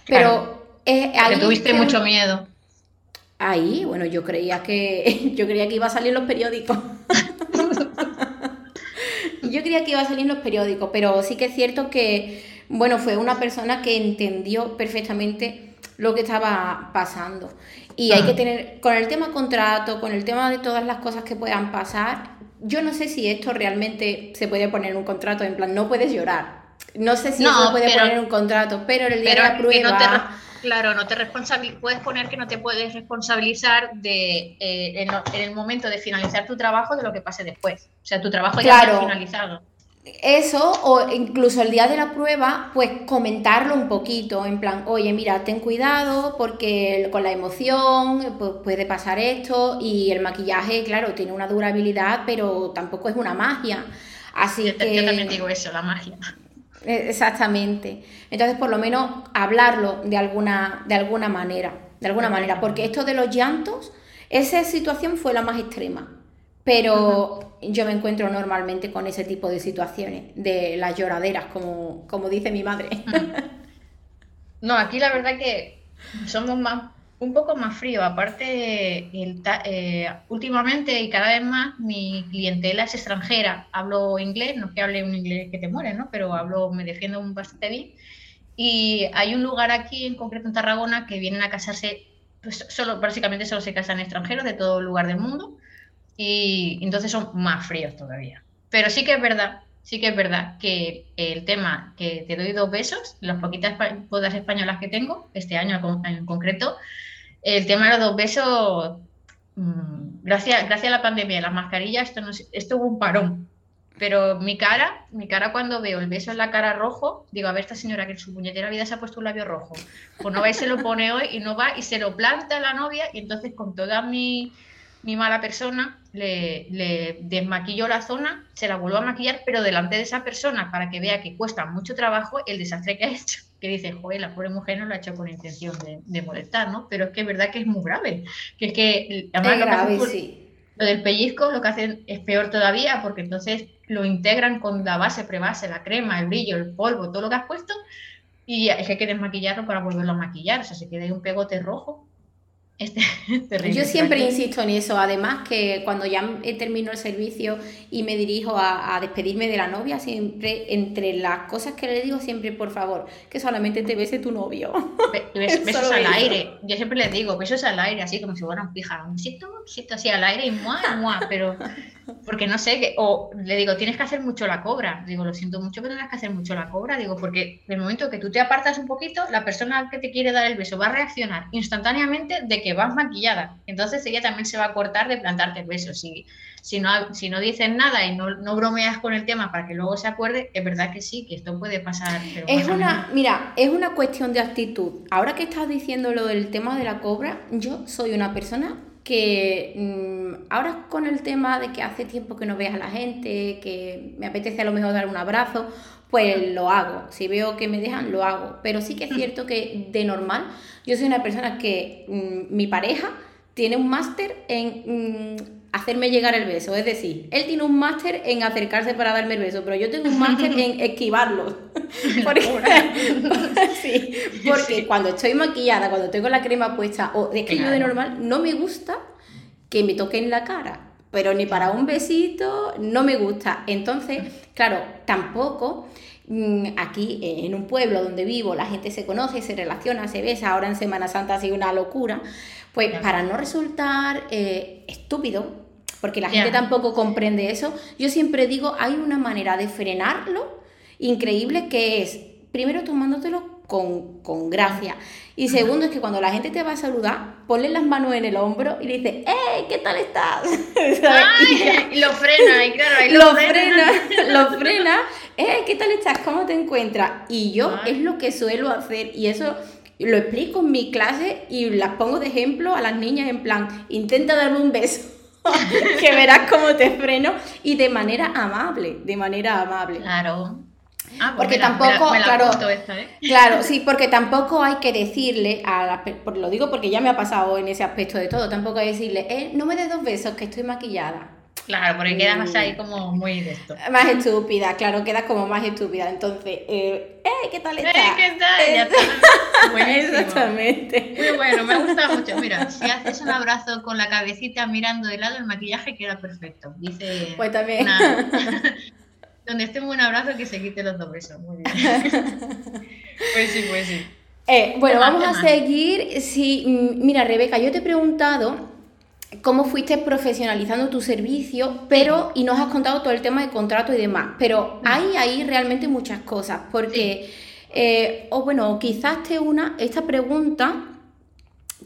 Pero ahí tuviste mucho miedo. Ahí, bueno, yo creía que yo creía que iba a salir los periódicos. yo creía que iba a salir los periódicos, pero sí que es cierto que, bueno, fue una persona que entendió perfectamente lo que estaba pasando. Y hay que ah. tener, con el tema contrato, con el tema de todas las cosas que puedan pasar, yo no sé si esto realmente se puede poner en un contrato, en plan, no puedes llorar. No sé si no, se puede poner en un contrato, pero el día de la prueba... claro, no te puedes poner que no te puedes responsabilizar de eh, en, el momento de finalizar tu trabajo de lo que pase después. O sea, tu trabajo ya está finalizado eso, o incluso el día de la prueba, pues comentarlo un poquito, en plan, oye, mira, ten cuidado porque con la emoción pues, puede pasar esto y el maquillaje, claro, tiene una durabilidad, pero tampoco es una magia. Así yo, que... Yo también digo eso, la magia. E, exactamente. Entonces, por lo menos hablarlo de alguna, de alguna manera, de alguna manera, porque esto de los llantos, esa situación fue la más extrema pero yo me encuentro normalmente con ese tipo de situaciones, de las lloraderas, como, como dice mi madre. No, aquí la verdad que somos más un poco más frío. Aparte, eh, últimamente y cada vez más mi clientela es extranjera. Hablo inglés, no es que hable un inglés que te muere, ¿no? Pero hablo, me defiendo bastante bien. Y hay un lugar aquí, en concreto en Tarragona, que vienen a casarse, pues solo, básicamente solo se casan extranjeros de todo lugar del mundo. Y entonces son más fríos todavía. Pero sí que es verdad, sí que es verdad que el tema que te doy dos besos, las poquitas bodas españolas que tengo, este año en concreto, el tema de los dos besos, mm, gracias, gracias a la pandemia, las mascarillas, esto, no, esto hubo un parón. Pero mi cara, mi cara cuando veo el beso en la cara rojo, digo, a ver, esta señora que en su puñetera vida se ha puesto un labio rojo. Pues no va y se lo pone hoy y no va y se lo planta a la novia y entonces con toda mi, mi mala persona, le, le, desmaquilló la zona, se la vuelvo a maquillar, pero delante de esa persona para que vea que cuesta mucho trabajo el desastre que ha hecho. Que dice, joder, la pobre mujer no lo ha hecho con intención de, molestar, ¿no? Pero es que es verdad que es muy grave. Que es que, además, lo, grave, sí. lo del pellizco lo que hacen es peor todavía, porque entonces lo integran con la base, prebase, la crema, el brillo, el polvo, todo lo que has puesto, y es que hay que desmaquillarlo para volverlo a maquillar. O sea, se queda un pegote rojo Yo siempre insisto en eso, además que cuando ya termino el servicio y me dirijo a, despedirme de la novia, siempre entre las cosas que le digo, siempre por favor, que solamente te bese tu novio. besos al aire, yo siempre le digo, besos al aire, así como si fuera un pija, un besito, así al aire y muah, muah, pero porque no sé, que, o le digo, tienes que hacer mucho la cobra, digo, lo siento mucho que tengas que hacer mucho la cobra, digo, porque en el momento que tú te apartas un poquito, la persona que te quiere dar el beso va a reaccionar instantáneamente de que vas maquillada, entonces ella también se va a cortar de plantarte el beso, si, si, no, si no dices nada y no, no bromeas con el tema para que luego se acuerde, es verdad que sí, que esto puede pasar. es una, mira, es una cuestión de actitud. Ahora que estás diciendo lo del tema de la cobra, yo soy una persona que mm, ahora con el tema de que hace tiempo que no veas a la gente, que me apetece a lo mejor dar un abrazo, pues lo hago. Si veo que me dejan, lo hago. Pero sí que es cierto que de normal, yo soy una persona que mm, mi pareja tiene un máster en mm, hacerme llegar el beso. Es decir, él tiene un máster en acercarse para darme el beso, pero yo tengo un máster en esquivarlo. porque, cuando estoy maquillada, cuando tengo la crema puesta, o es que yo de normal no me gusta que me toquen la cara. Pero ni para un besito no me gusta. Entonces, claro, tampoco mm, aquí en un pueblo donde vivo la gente se conoce, se relaciona, se besa, ahora en Semana Santa ha sido una locura, pues para no resultar eh, estúpido, porque la gente tampoco comprende eso. Yo siempre digo, hay una manera de frenarlo increíble que es, primero tomándotelo con, con gracia. Y segundo es que cuando la gente te va a saludar, ponle las manos en el hombro y le dices, ¡eh! ¿Qué tal estás? y lo frena, y claro, ahí lo, lo frena. lo frena, ¡eh! ¿Qué tal estás? ¿Cómo te encuentras? Y yo es lo que suelo hacer y eso lo explico en mi clase y las pongo de ejemplo a las niñas en plan, intenta darme un beso. que verás cómo te freno y de manera amable, de manera amable. Claro. Ah, pues porque tampoco, claro, ¿eh? claro, sí, porque tampoco hay que decirle a la, lo digo porque ya me ha pasado en ese aspecto de todo, tampoco hay que decirle, eh, no me des dos besos que estoy maquillada. Claro, porque quedas más ahí como muy de esto. Más estúpida, claro, quedas como más estúpida. Entonces, eh, ¡eh! ¿Qué tal estás? ¡Eh! ¿Qué tal? Ya está. Exactamente. Muy bueno, me gusta mucho. Mira, si haces un abrazo con la cabecita mirando de lado, el maquillaje queda perfecto. Dice. Pues también. Donde esté un buen abrazo que se quite los dos besos. Muy bien. pues sí, pues sí. Eh, bueno, vamos a seguir. Sí, mm, mira, Rebeca, yo te he preguntado cómo fuiste profesionalizando tu servicio, pero, y nos has contado todo el tema de contrato y demás, pero mm. hay ahí realmente muchas cosas, porque, eh, o bueno, quizás te una, esta pregunta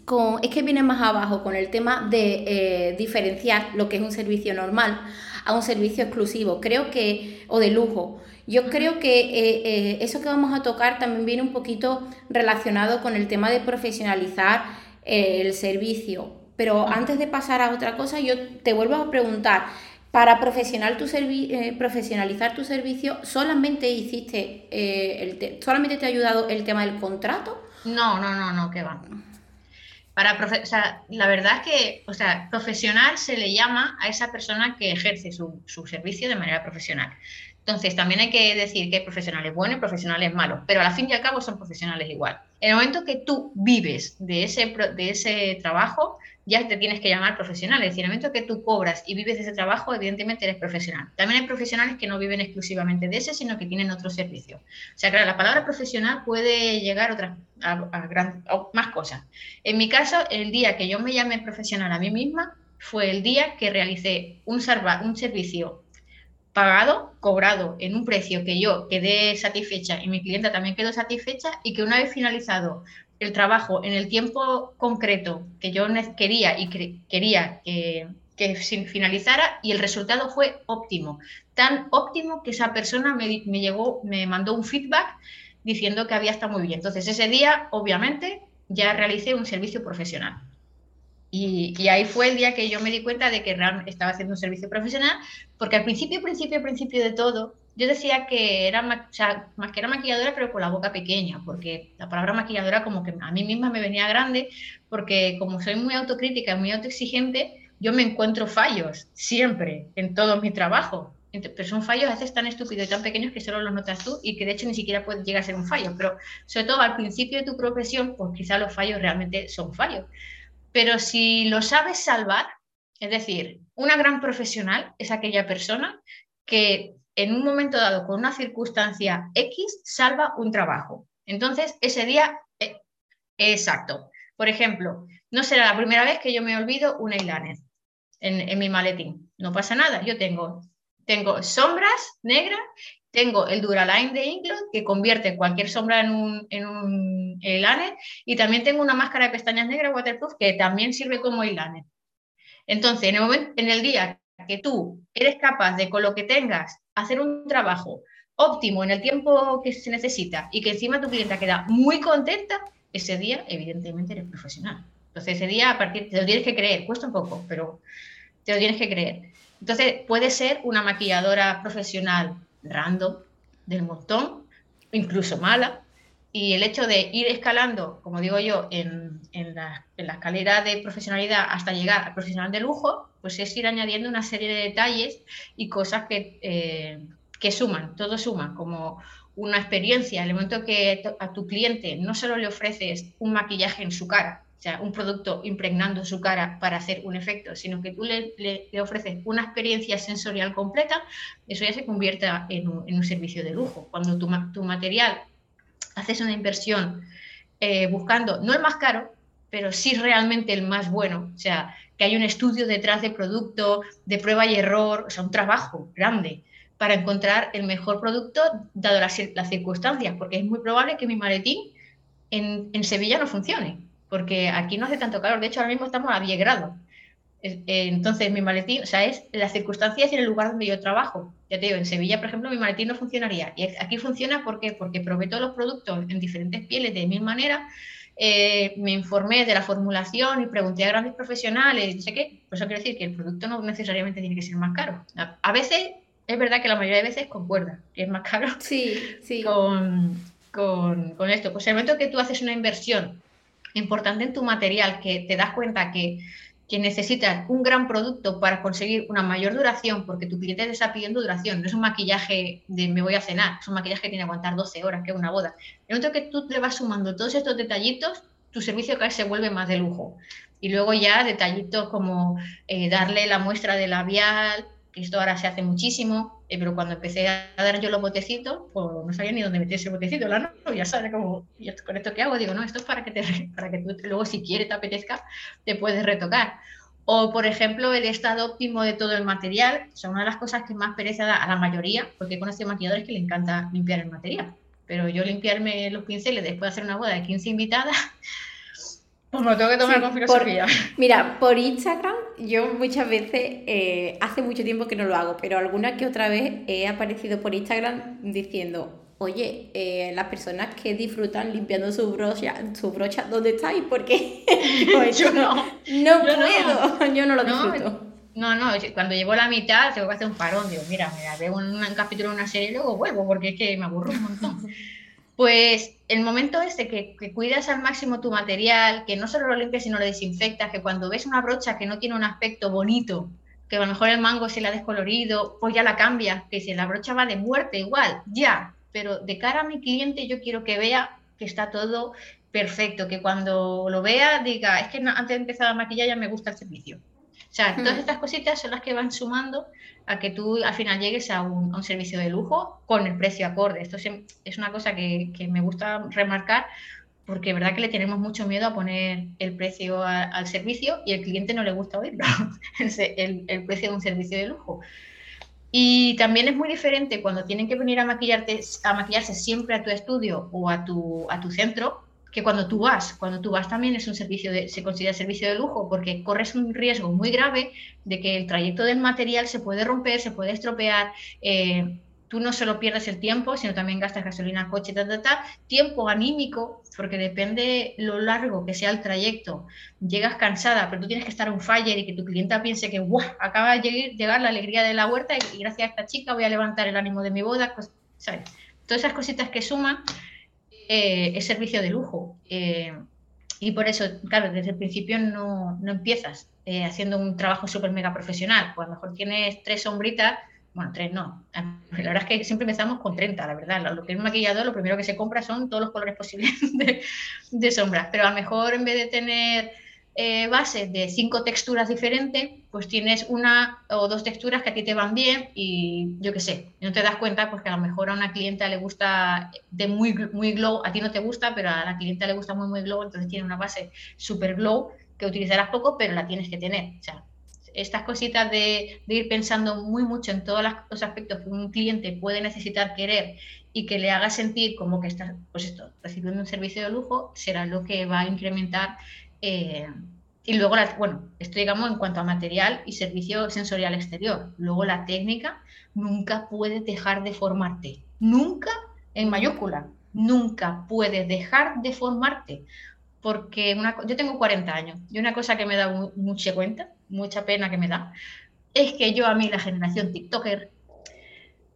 con, es que viene más abajo con el tema de eh, diferenciar lo que es un servicio normal a un servicio exclusivo, creo que, o de lujo. Yo creo que eh, eso que vamos a tocar también viene un poquito relacionado con el tema de profesionalizar el servicio pero antes de pasar a otra cosa, yo te vuelvo a preguntar, para profesional tu eh, profesionalizar tu servicio, ¿solamente hiciste, eh, el solamente te ha ayudado el tema del contrato? No, no, no, no, que va. Para o sea, la verdad es que, o sea, profesional se le llama a esa persona que ejerce su, su servicio de manera profesional. Entonces, también hay que decir que hay profesionales buenos y profesionales malos, pero al fin y al cabo son profesionales igual. En el momento que tú vives de ese, de ese trabajo, ya te tienes que llamar profesional. Es decir, en el momento que tú cobras y vives de ese trabajo, evidentemente eres profesional. También hay profesionales que no viven exclusivamente de ese, sino que tienen otro servicio. O sea, claro, la palabra profesional puede llegar a, otras, a, más cosas. En mi caso, el día que yo me llamé profesional a mí misma fue el día que realicé un, un servicio pagado, cobrado en un precio que yo quedé satisfecha y mi clienta también quedó satisfecha y que una vez finalizado el trabajo en el tiempo concreto que yo quería y quería que, que, finalizara y el resultado fue óptimo. Tan óptimo que esa persona me, llegó, me mandó un feedback diciendo que había estado muy bien. Entonces ese día, obviamente, ya realicé un servicio profesional. Y, y, ahí fue el día que yo me di cuenta de que realmente estaba haciendo un servicio profesional, porque al principio, principio, principio de todo, yo decía que era, más que era maquilladora, pero con la boca pequeña, porque la palabra maquilladora como que a mí misma me venía grande, porque como soy muy autocrítica y muy autoexigente, yo me encuentro fallos siempre en todo mi trabajo. Pero son fallos a veces tan estúpidos y tan pequeños que solo los notas tú y que de hecho ni siquiera puede llegar a ser un fallo. Pero sobre todo al principio de tu profesión, pues quizá los fallos realmente son fallos. Pero si lo sabes salvar, es decir, una gran profesional es aquella persona que en un momento dado, con una circunstancia X, salva un trabajo. Entonces, ese día, eh, exacto. Por ejemplo, no será la primera vez que yo me olvido un eyeliner en, mi maletín. No pasa nada. Yo tengo, tengo sombras negras, tengo el Duraline de England, que convierte cualquier sombra en un, en un eyeliner, y también tengo una máscara de pestañas negras waterproof que también sirve como eyeliner. Entonces, en el, momento, en el día que tú eres capaz de con lo que tengas hacer un trabajo óptimo en el tiempo que se necesita y que encima tu clienta queda muy contenta, ese día evidentemente eres profesional. Entonces ese día a partir te lo tienes que creer, cuesta un poco, pero te lo tienes que creer. Entonces puede ser una maquilladora profesional random del montón, incluso mala, y el hecho de ir escalando, como digo yo, en, la, escalera de profesionalidad hasta llegar al profesional de lujo, pues es ir añadiendo una serie de detalles y cosas que, eh, que suman, todo suma, como una experiencia. En el momento que a tu cliente no solo le ofreces un maquillaje en su cara, o sea, un producto impregnando su cara para hacer un efecto, sino que tú le, le, ofreces una experiencia sensorial completa, eso ya se convierte en un, en un servicio de lujo. Cuando tu, tu material haces una inversión eh, buscando, no el más caro, pero sí realmente el más bueno. O sea, que hay un estudio detrás de producto, de prueba y error, o sea, un trabajo grande para encontrar el mejor producto dado las, circunstancias, porque es muy probable que mi maletín en, en, Sevilla no funcione, porque aquí no hace tanto calor, de hecho ahora mismo estamos a 10 grados. Eh, entonces, mi maletín, o sea, es las circunstancias y el lugar donde yo trabajo. Ya te digo, en Sevilla, por ejemplo, mi maletín no funcionaría. Y aquí funciona ¿por porque probé todos los productos en diferentes pieles de mil maneras. Eh, me informé de la formulación y pregunté a grandes profesionales. Sé que, por eso quiero decir que el producto no necesariamente tiene que ser más caro. A, veces, es verdad que la mayoría de veces concuerda que es más caro sí, sí. Con, con, con esto. Pues el momento que tú haces una inversión importante en tu material, que te das cuenta que que necesitas un gran producto para conseguir una mayor duración, porque tu cliente te está pidiendo duración, no es un maquillaje de me voy a cenar, es un maquillaje que tiene que aguantar 12 horas, que es una boda. En otro que tú le vas sumando todos estos detallitos, tu servicio cada vez se vuelve más de lujo. Y luego ya detallitos como eh, darle la muestra de labial, que esto ahora se hace muchísimo, eh, pero cuando empecé a dar yo los botecitos, pues no sabía ni dónde meter ese botecito, la ya sabe como, ¿y con esto qué hago? Digo, no, esto es para que, te, para que tú luego si quieres te apetezca, te puedes retocar. O, por ejemplo, el estado óptimo de todo el material, o sea, una de las cosas que más pereza da a la mayoría, porque he conocido maquilladores que le encanta limpiar el material, pero yo limpiarme los pinceles después de hacer una boda de 15 invitadas, pues me tengo que tomar con filosofía. mira, por Instagram yo muchas veces, eh, hace mucho tiempo que no lo hago, pero alguna que otra vez he aparecido por Instagram diciendo, oye, eh, las personas que disfrutan limpiando su brocha, su brocha ¿dónde estáis? Porque yo, no, no puedo, yo no lo disfruto. No, no, cuando llevo la mitad tengo que hacer un parón, digo, mira, me veo un, un capítulo de una serie y luego vuelvo, porque es que me aburro un montón. Pues el momento este que, que, cuidas al máximo tu material, que no solo lo limpias sino lo desinfectas, que cuando ves una brocha que no tiene un aspecto bonito, que a lo mejor el mango se le ha descolorido, pues ya la cambias, que si la brocha va de muerte igual, ya, pero de cara a mi cliente yo quiero que vea que está todo perfecto, que cuando lo vea diga, es que antes de empezar a maquillar ya me gusta el servicio. O sea, todas hmm. estas cositas son las que van sumando a que tú al final llegues a un, servicio de lujo con el precio acorde. Esto es una cosa que, me gusta remarcar porque es verdad que le tenemos mucho miedo a poner el precio al servicio y el cliente no le gusta oírlo, el, el, precio de un servicio de lujo. Y también es muy diferente cuando tienen que venir a, maquillarte, a maquillarse siempre a tu estudio o a tu, a tu centro, que cuando tú vas, cuando tú vas también es un servicio de, se considera servicio de lujo porque corres un riesgo muy grave de que el trayecto del material se puede romper, se puede estropear, eh, tú no solo pierdes el tiempo, sino también gastas gasolina, coche, ta, ta, ta, tiempo anímico, porque depende lo largo que sea el trayecto, llegas cansada, pero tú tienes que estar un fire y que tu clienta piense que. Acaba de llegar la alegría de la huerta y gracias a esta chica voy a levantar el ánimo de mi boda, pues, ¿sabes? Todas esas cositas que suman eh, es servicio de lujo. Eh, y por eso, claro, desde el principio no, no empiezas eh, haciendo un trabajo súper mega profesional. Pues a lo mejor tienes tres sombritas, bueno, tres no. La verdad es que siempre empezamos con 30, la verdad. Lo que es un maquillador, lo primero que se compra son todos los colores posibles de, de sombras. Pero a lo mejor en vez de tener eh, bases de cinco texturas diferentes, pues tienes una o dos texturas que a ti te van bien y yo qué sé, no te das cuenta porque a lo mejor a una clienta le gusta de muy, muy glow, a ti no te gusta, pero a la clienta le gusta muy, muy glow, entonces tiene una base super glow que utilizarás poco, pero la tienes que tener. O sea, estas cositas de, ir pensando muy mucho en todos los aspectos que un cliente puede necesitar querer y que le haga sentir como que está, pues esto, recibiendo un servicio de lujo, será lo que va a incrementar eh, y luego, bueno, esto digamos en cuanto a material y servicio sensorial exterior. Luego la técnica, nunca puedes dejar de formarte. Nunca, en mayúscula, nunca puedes dejar de formarte. Porque una, yo tengo 40 años y una cosa que me da mucha cuenta, mucha pena que me da, es que yo a mí la generación TikToker,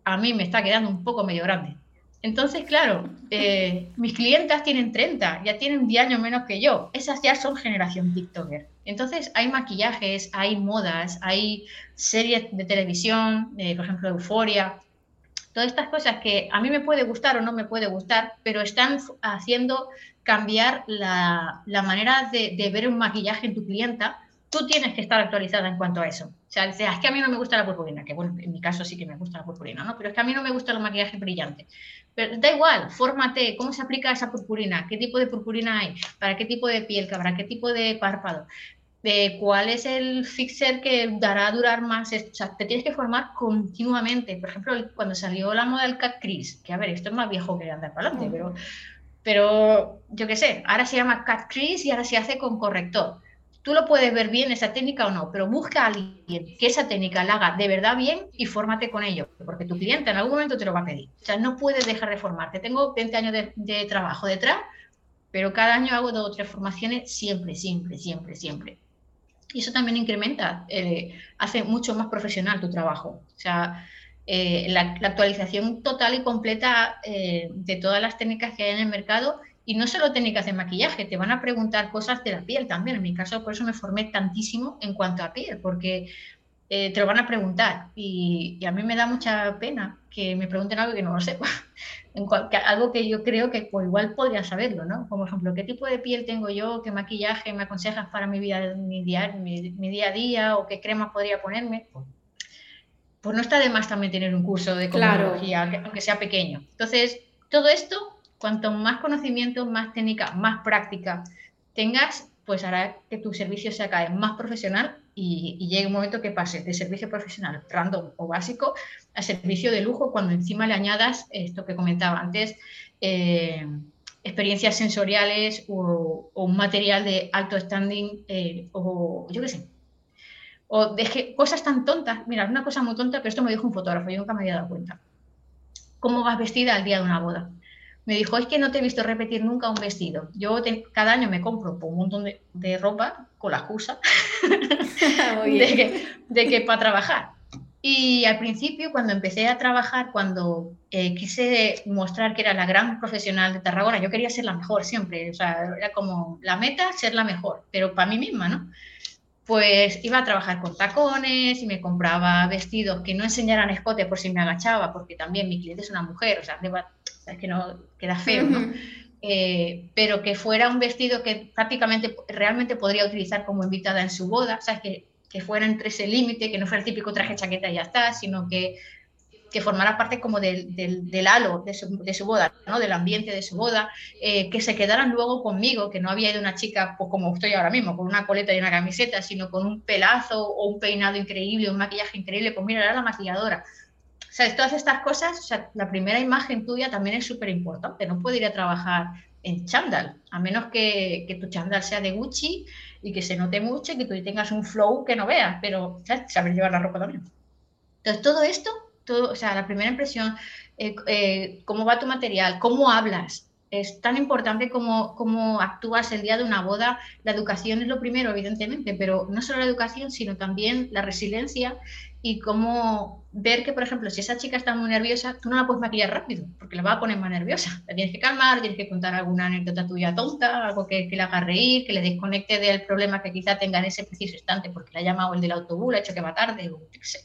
a mí me está quedando un poco medio grande. Entonces, claro, eh, mis clientas tienen 30, ya tienen 10 años menos que yo. Esas ya son generación TikToker. Entonces, hay maquillajes, hay modas, hay series de televisión, eh, por ejemplo, Euforia. Todas estas cosas que a mí me puede gustar o no me puede gustar, pero están haciendo cambiar la, manera de, ver un maquillaje en tu clienta tú tienes que estar actualizada en cuanto a eso. O sea, ah, es que a mí no me gusta la purpurina, que bueno, en mi caso sí que me gusta la purpurina, ¿no? Pero es que a mí no me gusta el maquillaje brillante. Pero da igual, fórmate, ¿cómo se aplica esa purpurina? ¿Qué tipo de purpurina hay? ¿Para qué tipo de piel? ¿Para qué tipo de párpado? de cuál es el fixer que dará a durar más. O sea, te tienes que formar continuamente. Por ejemplo, cuando salió la moda del Cat Crease, que a ver, esto es más viejo que andar para adelante, pero, pero yo qué sé, ahora se llama Cat Crease y ahora se hace con corrector. Tú lo puedes ver bien esa técnica o no, pero busca a alguien que esa técnica la haga de verdad bien y fórmate con ello, porque tu cliente en algún momento te lo va a pedir. O sea, no puedes dejar de formarte. Tengo 20 años de, trabajo detrás, pero cada año hago dos o tres formaciones siempre, siempre, siempre, siempre. Y eso también incrementa, eh, hace mucho más profesional tu trabajo. O sea, eh, la, actualización total y completa eh, de todas las técnicas que hay en el mercado y no solo técnicas de maquillaje, te van a preguntar cosas de la piel también. En mi caso, por eso me formé tantísimo en cuanto a piel, porque eh, te lo van a preguntar. Y, a mí me da mucha pena que me pregunten algo que no lo sepa. en algo que yo creo que pues, igual podría saberlo, ¿no? Como ejemplo, ¿qué tipo de piel tengo yo? ¿Qué maquillaje me aconsejas para mi, vida, mi, día, mi, día a día? ¿O qué crema podría ponerme? Pues no está de más también tener un curso de cosmetología, aunque sea pequeño. Entonces, todo esto cuanto más conocimiento, más técnica, más práctica tengas, pues hará que tu servicio sea cada vez más profesional y, llegue un momento que pase de servicio profesional random o básico a servicio de lujo cuando encima le añadas esto que comentaba antes, eh, experiencias sensoriales o, un material de alto standing eh, o yo qué sé. O de cosas tan tontas. Mira, una cosa muy tonta, pero esto me dijo un fotógrafo, yo nunca me había dado cuenta. ¿Cómo vas vestida al día de una boda? Me dijo, es que no te he visto repetir nunca un vestido. Yo cada año me compro un montón de, ropa con la excusa de que, para trabajar. Y al principio, cuando empecé a trabajar, cuando eh, quise mostrar que era la gran profesional de Tarragona, yo quería ser la mejor siempre, o sea, era como la meta, ser la mejor, pero para mí misma, ¿no? Pues iba a trabajar con tacones y me compraba vestidos que no enseñaran escote por si me agachaba, porque también mi cliente es una mujer, o sea, es que no queda feo, ¿no? eh, pero que fuera un vestido que prácticamente realmente podría utilizar como invitada en su boda, o sea, que, que fuera entre ese límite, que no fuera el típico traje chaqueta y ya está, sino que que formara parte como del, del, halo de su, de su, boda, ¿no? del ambiente de su boda, eh, que se quedaran luego conmigo, que no había ido una chica pues, como estoy ahora mismo, con una coleta y una camiseta, sino con un pelazo o un peinado increíble, un maquillaje increíble, pues mira, era la maquilladora. O sea, todas estas cosas, o sea, la primera imagen tuya también es súper importante, no puede ir a trabajar en chándal, a menos que, que tu chándal sea de Gucci y que se note mucho y que tú tengas un flow que no veas, pero ¿sabes? saber llevar la ropa también. Entonces, todo esto o sea, la primera impresión, eh, eh, cómo va tu material, cómo hablas. Es tan importante como cómo actúas el día de una boda. La educación es lo primero, evidentemente, pero no solo la educación, sino también la resiliencia y cómo ver que, por ejemplo, si esa chica está muy nerviosa, tú no la puedes maquillar rápido, porque la va a poner más nerviosa. La tienes que calmar, tienes que contar alguna anécdota tuya tonta, algo que, que le haga reír, que le desconecte del problema que quizá tenga en ese preciso instante, porque le ha llamado el del autobús, le ha hecho que va tarde, o sé.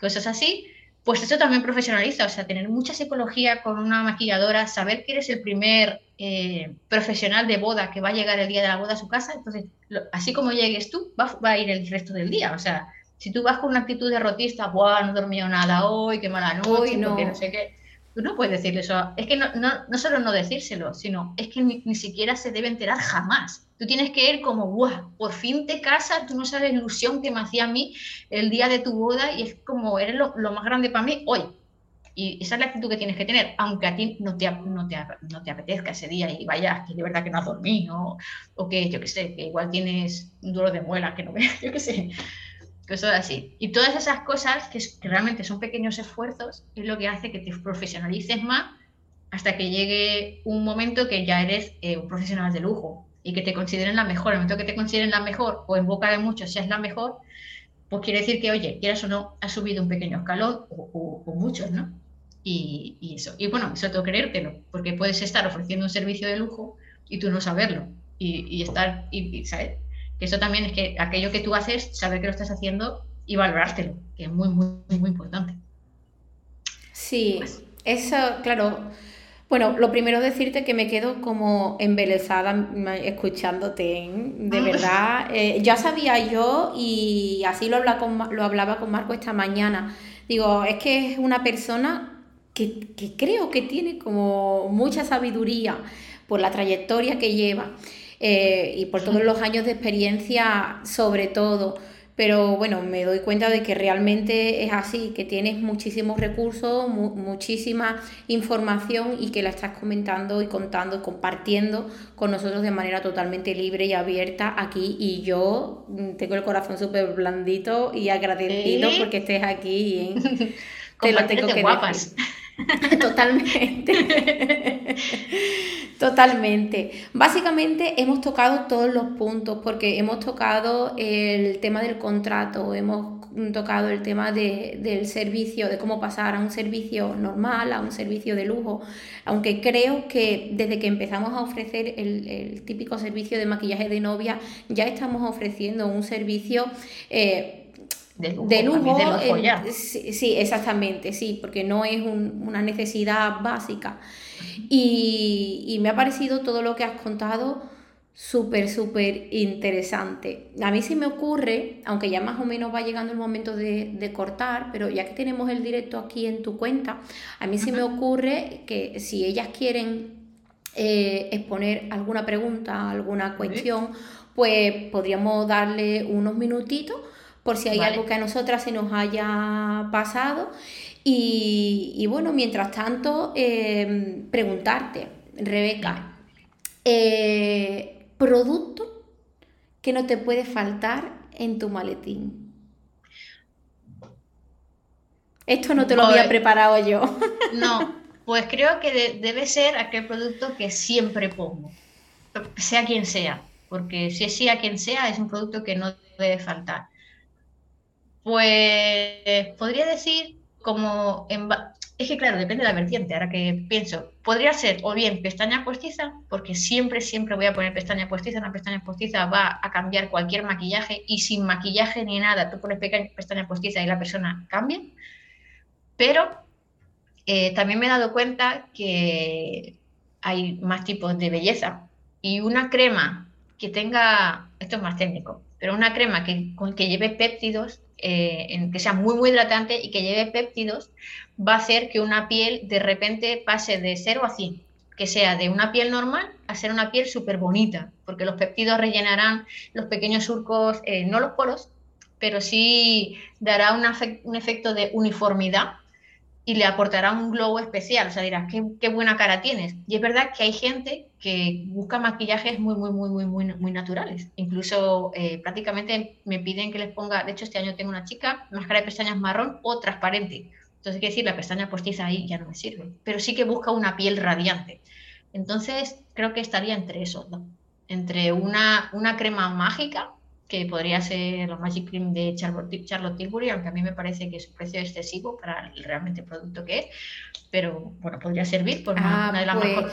Cosas así pues eso también profesionaliza, o sea, tener mucha psicología con una maquilladora, saber que eres el primer eh, profesional de boda que va a llegar el día de la boda a su casa, entonces, así como llegues tú, va, a ir el resto del día, o sea, si tú vas con una actitud derrotista, Buah, no he dormido nada hoy, qué mala noche, no. no sé qué, tú no puedes decirle eso, es que no, no, no solo no decírselo, sino es que ni siquiera se debe enterar jamás, Tú tienes que ir como, ¡guau! Por fin te casas, tú no sabes la ilusión que me hacía a mí el día de tu boda y es como, eres lo, más grande para mí hoy. Y esa es la actitud que tienes que tener, aunque a ti no te, no te, no te apetezca ese día y vayas, que de verdad que no has dormido, o que yo qué sé, que igual tienes un dolor de muela, que no veas, yo qué sé, cosas así. Y todas esas cosas, que, realmente son pequeños esfuerzos, es lo que hace que te profesionalices más hasta que llegue un momento que ya eres eh, un profesional de lujo y que te consideren la mejor, el momento que te consideren la mejor o en boca de muchos seas la mejor, pues quiere decir que, oye, quieras o no, has subido un pequeño escalón o, muchos, ¿no? Y, y, eso. Y bueno, tengo que creértelo, porque puedes estar ofreciendo un servicio de lujo y tú no saberlo. Y, y estar, y, ¿sabes? Que eso también es que aquello que tú haces, saber que lo estás haciendo y valorártelo, que es muy, muy, muy, importante. Sí, pues eso, claro bueno, lo primero decirte que me quedo como embelesada escuchándote, de ah. verdad. Eh, ya sabía yo y así lo hablaba, con, lo hablaba con Marco esta mañana. Digo, es que es una persona que, que creo que tiene como mucha sabiduría por la trayectoria que lleva eh, y por todos los años de experiencia sobre todo pero bueno, me doy cuenta de que realmente es así, que tienes muchísimos recursos, muchísima información y que la estás comentando y contando y compartiendo con nosotros de manera totalmente libre y abierta aquí y yo mm, tengo el corazón súper blandito y agradecido porque estés aquí. ¿eh? Te lo tengo que guapas. Totalmente. Totalmente. Básicamente hemos tocado todos los puntos porque hemos tocado el tema del contrato, hemos tocado el tema del servicio, de cómo pasar a un servicio normal, a un servicio de lujo, aunque creo que desde que empezamos a ofrecer el, típico servicio de maquillaje de novia, ya estamos ofreciendo un servicio... Eh, de lujo, sí, exactamente, sí, porque no es una necesidad básica. Y, me ha parecido todo lo que has contado súper, súper interesante. A mí sí me ocurre, aunque ya más o menos va llegando el momento de, cortar, pero ya que tenemos el directo aquí en tu cuenta, a mí sí me ocurre que si ellas quieren eh, exponer alguna pregunta, alguna cuestión, pues podríamos darle unos minutitos por si hay algo que a nosotras se nos haya pasado. Y, bueno, mientras tanto, em, preguntarte, Rebeca, eh, producto que no te puede faltar en tu maletín. Esto no te lo había preparado yo. No, pues creo que debe ser aquel producto que siempre pongo, sea quien sea, porque si es sí a quien sea, es un producto que no debe faltar. Pues podría decir como es que claro, depende de la vertiente, ahora que pienso, podría ser o bien pestaña postiza, porque siempre, siempre voy a poner pestaña postiza, una pestaña postiza va a cambiar cualquier maquillaje y sin maquillaje ni nada, tú pones pestaña postiza y la persona cambia, pero eh, también me he dado cuenta que hay más tipos de belleza. Y una crema que tenga, esto es más técnico, pero una crema que, que lleve péptidos, eh, que sea muy, muy hidratante y que lleve péptidos, va a hacer que una piel de repente pase de 0 a 100 que sea de una piel normal a ser una piel súper bonita, porque los péptidos rellenarán los pequeños surcos, eh, no los poros, pero sí dará un, efecto de uniformidad y le aportará un glow especial. O sea, dirás, qué, buena cara tienes. Y es verdad que hay gente que busca maquillajes muy, muy, muy, muy, muy, muy naturales. Incluso eh, prácticamente me piden que les ponga, de hecho este año tengo una chica, máscara de pestañas marrón o transparente. Entonces, quiere decir, la pestaña postiza ahí ya no me sirve. Pero sí que busca una piel radiante. Entonces, creo que estaría entre eso, ¿no? Entre una, una crema mágica, que podría ser la Magic Cream de Charlotte, Tilbury, aunque a mí me parece que su precio es excesivo para el realmente producto que es, pero bueno, podría servir por una, ah, de las pues, mejores.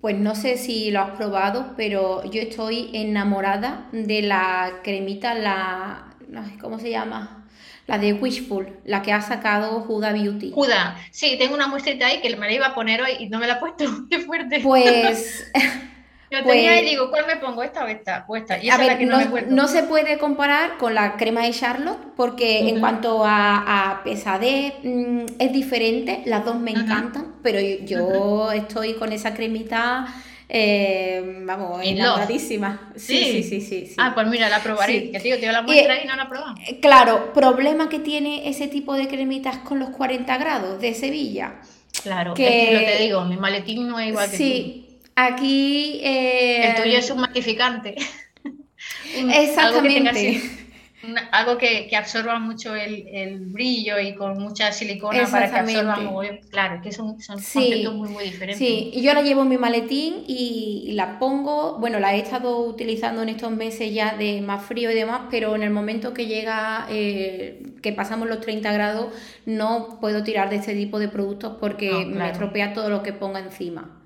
Pues no sé si lo has probado, pero yo estoy enamorada de la cremita, la. ¿Cómo se llama? La de Wishful, la que ha sacado Huda Beauty. Huda, sí, tengo una muestrita ahí que me la iba a poner hoy y no me la he puesto. Qué fuerte. Pues. Yo tenía y pues digo, ¿cuál me pongo? ¿Esta o esta? O esta. Y a ver, no, se puede comparar con la crema de Charlotte porque en cuanto a, pesadez mm, es diferente, las dos me encantan, pero yo estoy con esa cremita eh, vamos, enamoradísima. Sí, sí, sí, sí, Ah, pues mira, la probaré. Que tío, te la muestra y, no la probamos. Eh, claro, problema que tiene ese tipo de cremitas con los 40 grados de Sevilla. Claro, que, es lo te digo, mi maletín no es igual que Sí, aquí... Eh, El tuyo es un matificante. Exactamente algo que, absorba mucho el, brillo y con mucha silicona para que absorba muy Claro, que son, son conceptos muy, muy diferentes. Sí, y yo la llevo en mi maletín y, la pongo, bueno, la he estado utilizando en estos meses ya de más frío y demás, pero en el momento que llega, eh, que pasamos los 30 grados, no puedo tirar de este tipo de productos porque me estropea todo lo que ponga encima.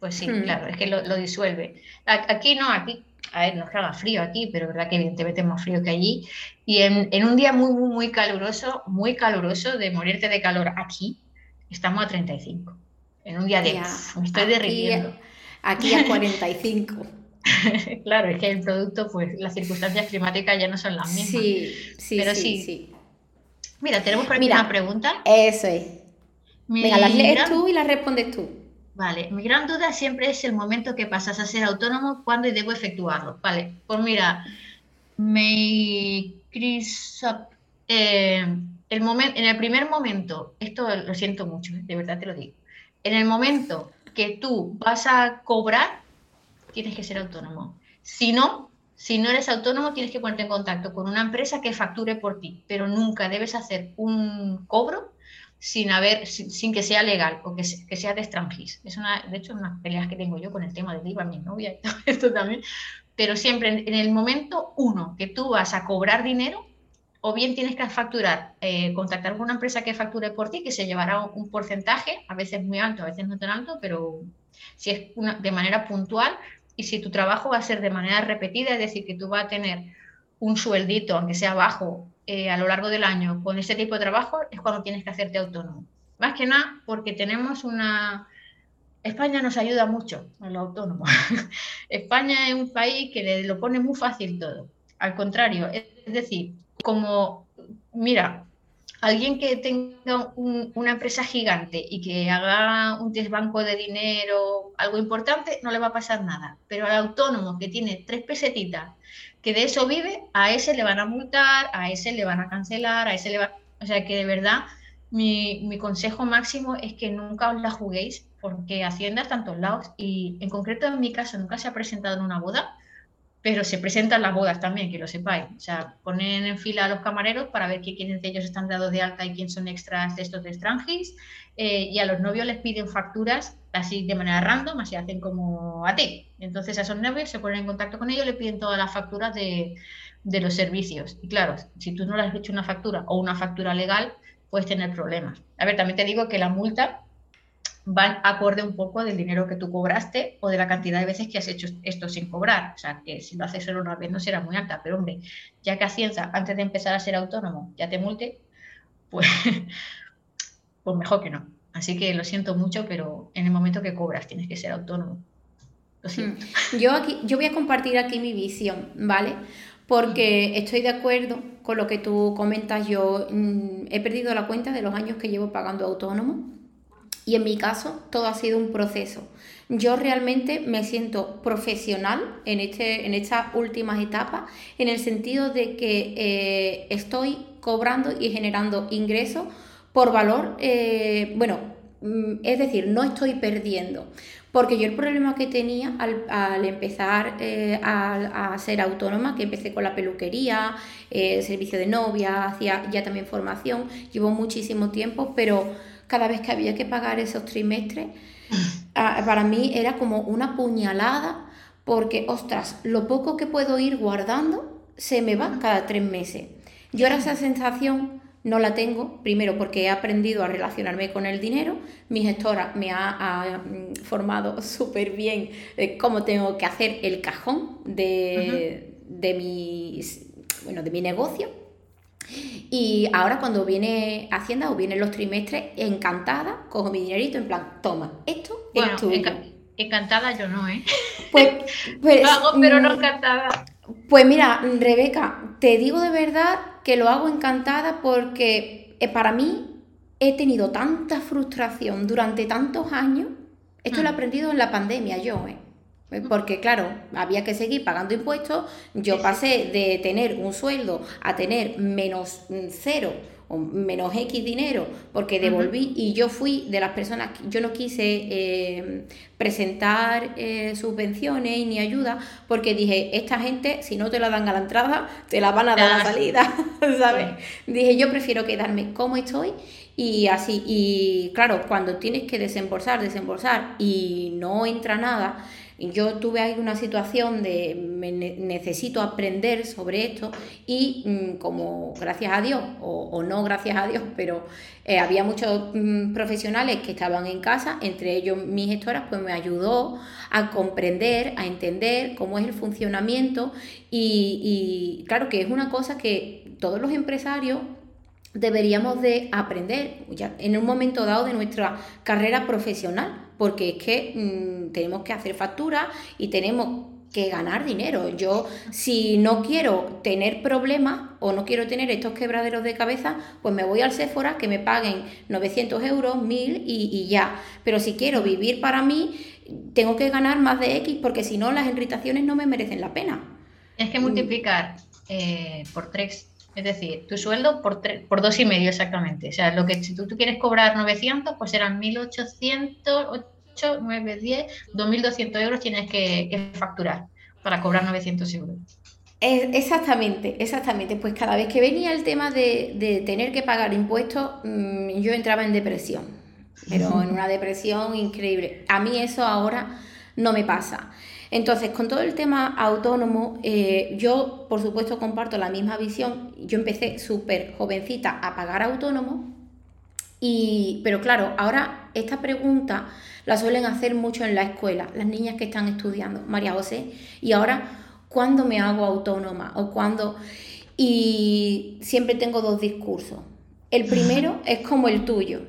Pues sí, hmm. claro, es que lo, lo, disuelve. Aquí no, aquí a ver, no es que haga frío aquí, pero es verdad que evidentemente es más frío que allí. Y en, un día muy, muy, muy caluroso, muy caluroso, de morirte de calor aquí, estamos a 35. En un día de... me estoy derritiendo. Aquí a 45. claro, es que el producto, pues las circunstancias climáticas ya no son las mismas. Sí, sí, pero sí. sí. Mira, tenemos por aquí una pregunta. Eso es. Venga, las lees tú y las respondes tú. Vale, mi gran duda siempre es el momento que pasas a ser autónomo, cuándo y debo efectuarlo. Vale, pues mira, me eh, el en el primer momento, esto lo siento mucho, de verdad te lo digo, en el momento que tú vas a cobrar, tienes que ser autónomo. Si no, si no eres autónomo, tienes que ponerte en contacto con una empresa que facture por ti, pero nunca debes hacer un cobro sin haber, sin, que sea legal o que, sea de extranjis. Es una, de hecho, unas peleas que tengo yo con el tema del IVA, mi novia y todo esto también. Pero siempre en, el momento uno que tú vas a cobrar dinero, o bien tienes que facturar, eh, contactar con una empresa que facture por ti, que se llevará un porcentaje, a veces muy alto, a veces no tan alto, pero si es de manera puntual y si tu trabajo va a ser de manera repetida, es decir, que tú vas a tener un sueldito, aunque sea bajo, eh, a lo largo del año con este tipo de trabajo es cuando tienes que hacerte autónomo. Más que nada porque tenemos una... España nos ayuda mucho a los autónomos. España es un país que le lo pone muy fácil todo. Al contrario, es decir, como, mira, alguien que tenga una empresa gigante y que haga un desbanco de dinero, algo importante, no le va a pasar nada. Pero al autónomo que tiene tres pesetitas que de eso vive, a ese le van a multar, a ese le van a cancelar, a ese le va... O sea que de verdad mi, mi consejo máximo es que nunca os la juguéis porque Hacienda está en lados y en concreto en mi caso nunca se ha presentado en una boda, pero se presentan las bodas también, que lo sepáis. O sea, ponen en fila a los camareros para ver quiénes de ellos están dados de alta y quién son extras de estos de extranjis eh, y a los novios les piden facturas así de manera random, así hacen como a ti. Entonces a esos novios se ponen en contacto con ellos, le piden todas las facturas de, los servicios. Y claro, si tú no le has hecho una factura o una factura legal, puedes tener problemas. A ver, también te digo que la multa va acorde un poco del dinero que tú cobraste o de la cantidad de veces que has hecho esto sin cobrar. O sea, que si lo haces solo una vez no será muy alta, pero hombre, ya que Hacienda, antes de empezar a ser autónomo, ya te multe, pues, pues mejor que no. Así que lo siento mucho, pero en el momento que cobras tienes que ser autónomo. Lo siento. Mm. Yo, aquí, yo voy a compartir aquí mi visión, ¿vale? Porque estoy de acuerdo con lo que tú comentas. Yo mm, he perdido la cuenta de los años que llevo pagando autónomo y en mi caso todo ha sido un proceso. Yo realmente me siento profesional en, este, en estas últimas etapas, en el sentido de que eh, estoy cobrando y generando ingresos por valor, eh, bueno, mm, es decir, no estoy perdiendo. Porque yo el problema que tenía al, empezar eh, a, ser autónoma, que empecé con la peluquería, eh, servicio de novia, hacía ya también formación, llevo muchísimo tiempo, pero cada vez que había que pagar esos trimestres, para mí era como una puñalada, porque, ostras, lo poco que puedo ir guardando se me va cada tres meses. Yo era esa sensación no la tengo, primero porque he aprendido a relacionarme con el dinero, mi gestora me ha, mm, formado súper bien cómo tengo que hacer el cajón de, bueno, de mi negocio. Y ahora cuando viene Hacienda o vienen los trimestres, encantada, cojo mi dinerito en plan, toma, esto es tuyo. encantada yo no, ¿eh? Pues, pues Lo hago, pero no mm, encantada. Pues mira, Rebeca, te digo de verdad que lo hago encantada porque eh, para mí he tenido tanta frustración durante tantos años. Esto lo he mm. aprendido en la pandemia yo, ¿eh? eh porque claro, había que seguir pagando impuestos. Yo pasé de tener un sueldo a tener menos cero o menos X dinero porque devolví y yo fui de las personas, yo no quise eh, presentar eh, subvenciones ni ayuda porque dije, esta gente si no te la dan a la entrada, te la van a dar a la salida, ¿sabes? Dije, yo prefiero quedarme como estoy y así, y claro, cuando tienes que desembolsar, desembolsar y no entra nada, yo tuve ahí una situación de necesito aprender sobre esto y mm, como gracias a Dios, o, no gracias a Dios, pero eh, había muchos mm, profesionales que estaban en casa, entre ellos mis gestoras, pues me ayudó a comprender, a entender cómo es el funcionamiento y, y claro que es una cosa que todos los empresarios deberíamos de aprender ya en un momento dado de nuestra carrera profesional porque es que mm, tenemos que hacer facturas y tenemos que ganar dinero. Yo, si no quiero tener problemas o no quiero tener estos quebraderos de cabeza, pues me voy al Sephora, que me paguen 900 euros, 1000 y, ya. Pero si quiero vivir para mí, tengo que ganar más de X, porque si no, las irritaciones no me merecen la pena. Tienes que multiplicar eh, por tres. Es decir, tu sueldo por, por dos y medio exactamente. O sea, lo que si tú, quieres cobrar 900, pues serán 1800, 8, 9, 10, 2200 euros tienes que, facturar para cobrar 900 euros. Exactamente, exactamente. Pues cada vez que venía el tema de, tener que pagar impuestos, mm, yo entraba en depresión, pero en una depresión increíble. A mí eso ahora no me pasa. Entonces, con todo el tema autónomo, eh, yo por supuesto comparto la misma visión. Yo empecé súper jovencita a pagar autónomo, y, pero claro, ahora esta pregunta la suelen hacer mucho en la escuela, las niñas que están estudiando, María José, y ahora, ¿cuándo me hago autónoma? O cuándo... Y siempre tengo dos discursos. El primero es como el tuyo,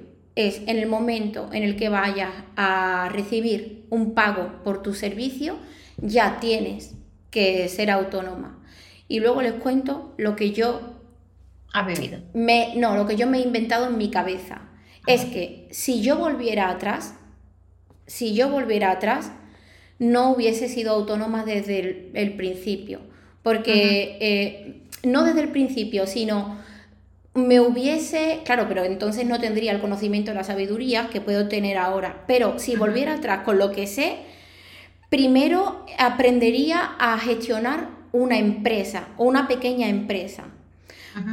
es en el momento en el que vayas a recibir un pago por tu servicio, ya tienes que ser autónoma. Y luego les cuento lo que yo... Ha vivido. Me, no, lo que yo me he inventado en mi cabeza. Es que si yo volviera atrás, si yo volviera atrás, no hubiese sido autónoma desde el, principio. Porque eh, no desde el principio, sino me hubiese, claro, pero entonces no tendría el conocimiento, la sabiduría que puedo tener ahora. Pero si volviera atrás con lo que sé, primero aprendería a gestionar una empresa o una pequeña empresa.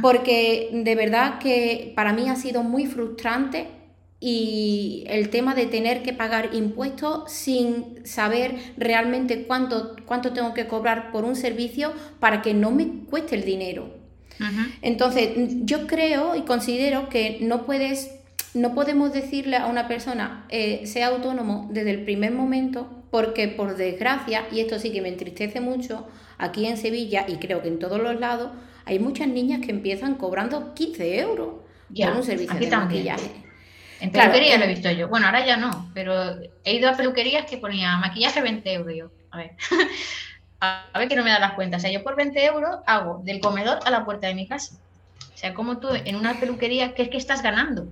Porque de verdad que para mí ha sido muy frustrante y el tema de tener que pagar impuestos sin saber realmente cuánto, cuánto tengo que cobrar por un servicio para que no me cueste el dinero. Entonces, yo creo y considero que no puedes, no podemos decirle a una persona eh, sea autónomo desde el primer momento, porque por desgracia, y esto sí que me entristece mucho, aquí en Sevilla y creo que en todos los lados, hay muchas niñas que empiezan cobrando 15 euros por un servicio de maquillaje. En peluquería lo he visto yo. Bueno, ahora ya no, pero he ido a peluquerías que ponía maquillaje 20 euros. Yo, a ver, a ver que no me da las cuentas. O sea, yo por 20 euros hago del comedor a la puerta de mi casa. O sea, como tú en una peluquería, ¿qué es que estás ganando?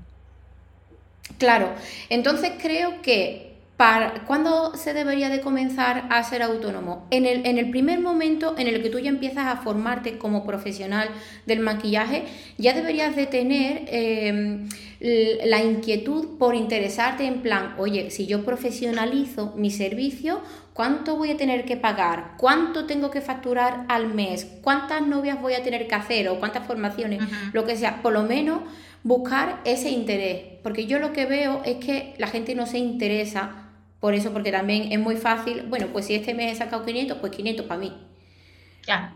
Claro, entonces creo que para, ¿Cuándo se debería de comenzar a ser autónomo? En el, en el, primer momento en el que tú ya empiezas a formarte como profesional del maquillaje, ya deberías de tener em, la inquietud por interesarte en plan, oye, si yo profesionalizo mi servicio, ¿cuánto voy a tener que pagar? ¿Cuánto tengo que facturar al mes? ¿Cuántas novias voy a tener que hacer? ¿O cuántas formaciones? Lo que sea, por lo menos buscar ese interés, porque yo lo que veo es que la gente no se interesa por eso, porque también es muy fácil, bueno, pues si este mes he sacado 500, pues 500 para mí. Ya.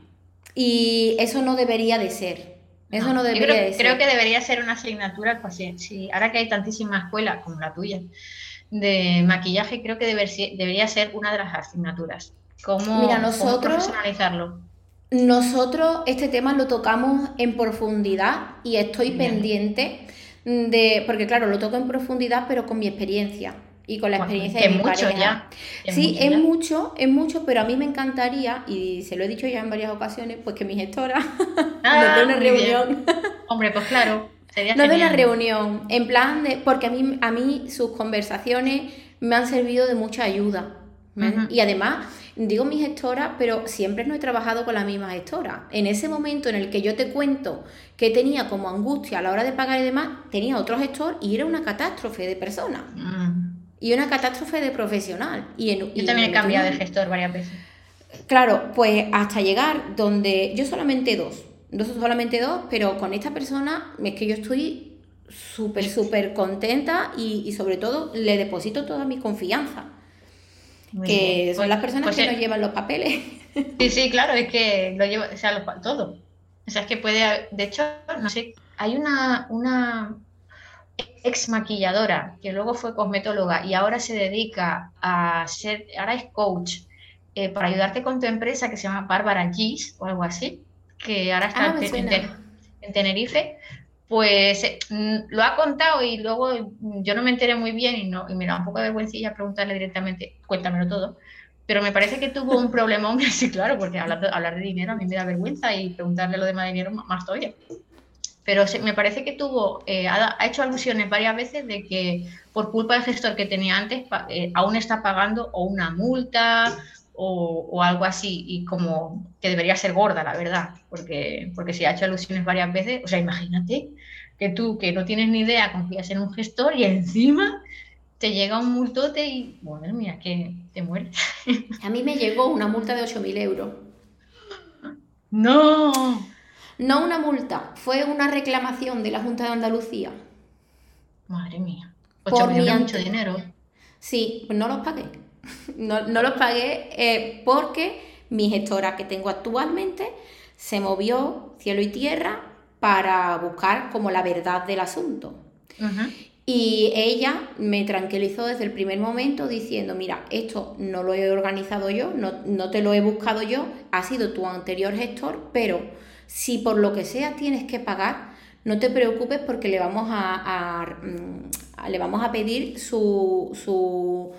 Y eso no debería de ser. Eso no, debería creo, de ser. Creo que debería ser una asignatura, pues ahora que hay tantísimas escuelas como la tuya de maquillaje, creo que debería ser una de las asignaturas. ¿Cómo, Mira, nosotros, profesionalizarlo? Nosotros este tema lo tocamos en profundidad y estoy pendiente de, porque claro, lo toco en profundidad, pero con mi experiencia y con la experiencia de mi mucho Ya. sí, es mucho, es mucho, pero a mí me encantaría, y se lo he dicho ya en varias ocasiones, pues que mi gestora ah, nos dé una reunión. Hombre, pues claro, sería Nos dé una reunión, en plan de, porque a mí, a mí sus conversaciones me han servido de mucha ayuda. Y además, digo mi gestora, pero siempre no he trabajado con la misma gestora. En ese momento en el que yo te cuento que tenía como angustia a la hora de pagar y demás, tenía otro gestor y era una catástrofe de persona. Mm y una catástrofe de profesional. Y en, yo también he cambiado de gestor varias veces. Claro, pues hasta llegar donde yo solamente dos, dos solamente dos, pero con esta persona es que yo estoy súper, súper contenta y, sobre todo le deposito toda mi confianza. que son pues, las personas pues que nos llevan los papeles. Sí, sí, claro, es que lo lleva, o sea, todo. O sea, es que puede, de hecho, no sé, hay una, una ex maquilladora, que luego fue cosmetóloga y ahora se dedica a ser, ahora es coach eh, para ayudarte con tu empresa que se llama Bárbara Gis o algo así, que ahora está ah, en, Tenerife, pues eh, mm, lo ha contado y luego yo no me enteré muy bien y, no, y me da un poco de vergüencilla preguntarle directamente, cuéntamelo todo, pero me parece que tuvo un problemón, sí, claro, porque hablar de, hablar de dinero a mí me da vergüenza y preguntarle lo demás de dinero más todavía pero me parece que tuvo, eh, ha, hecho alusiones varias veces de que por culpa del gestor que tenía antes eh, aún está pagando o una multa o, algo así, y como que debería ser gorda, la verdad, porque, porque si ha hecho alusiones varias veces, o sea, imagínate que tú, que no tienes ni idea, confías en un gestor y encima te llega un multote y, bueno, mira, que te mueres. A mí me llegó una multa de 8.000 euros. No. No una multa, fue una reclamación de la Junta de Andalucía. Madre mía. por mucho dinero. Sí, pues no los pagué. No, los pagué eh, porque mi gestora que tengo actualmente se movió cielo y tierra para buscar como la verdad del asunto. Y ella me tranquilizó desde el primer momento diciendo, mira, esto no lo he organizado yo, no, no te lo he buscado yo, ha sido tu anterior gestor, pero si por lo que sea tienes que pagar, no te preocupes porque le vamos a, mm, le vamos a pedir su, su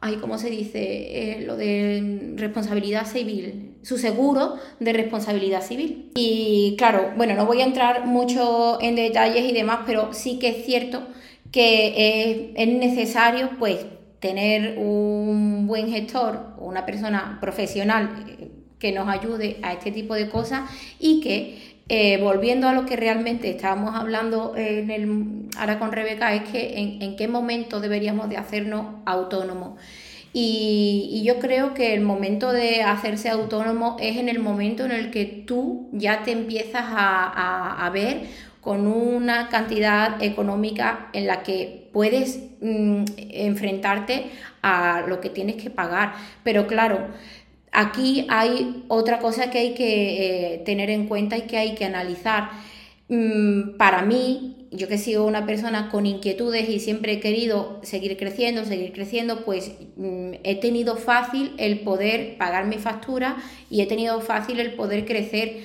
ay, ¿cómo se dice? Eh, lo de responsabilidad civil, su seguro de responsabilidad civil. Y claro, bueno, no voy a entrar mucho en detalles y demás, pero sí que es cierto que es, es necesario, pues, tener un buen gestor, una persona profesional que nos ayude a este tipo de cosas y que, eh, volviendo a lo que realmente estábamos hablando en el, ahora con Rebeca, es que en, qué momento deberíamos de hacernos autónomos. Y, yo creo que el momento de hacerse autónomo es en el momento en el que tú ya te empiezas a, ver con una cantidad económica en la que puedes mm, enfrentarte a lo que tienes que pagar. Pero claro, Aquí hay otra cosa que hay que eh, tener en cuenta y que hay que analizar. Mm, para mí, yo que sigo una persona con inquietudes y siempre he querido seguir creciendo, seguir creciendo, pues mm, he tenido fácil el poder pagar mi factura y he tenido fácil el poder crecer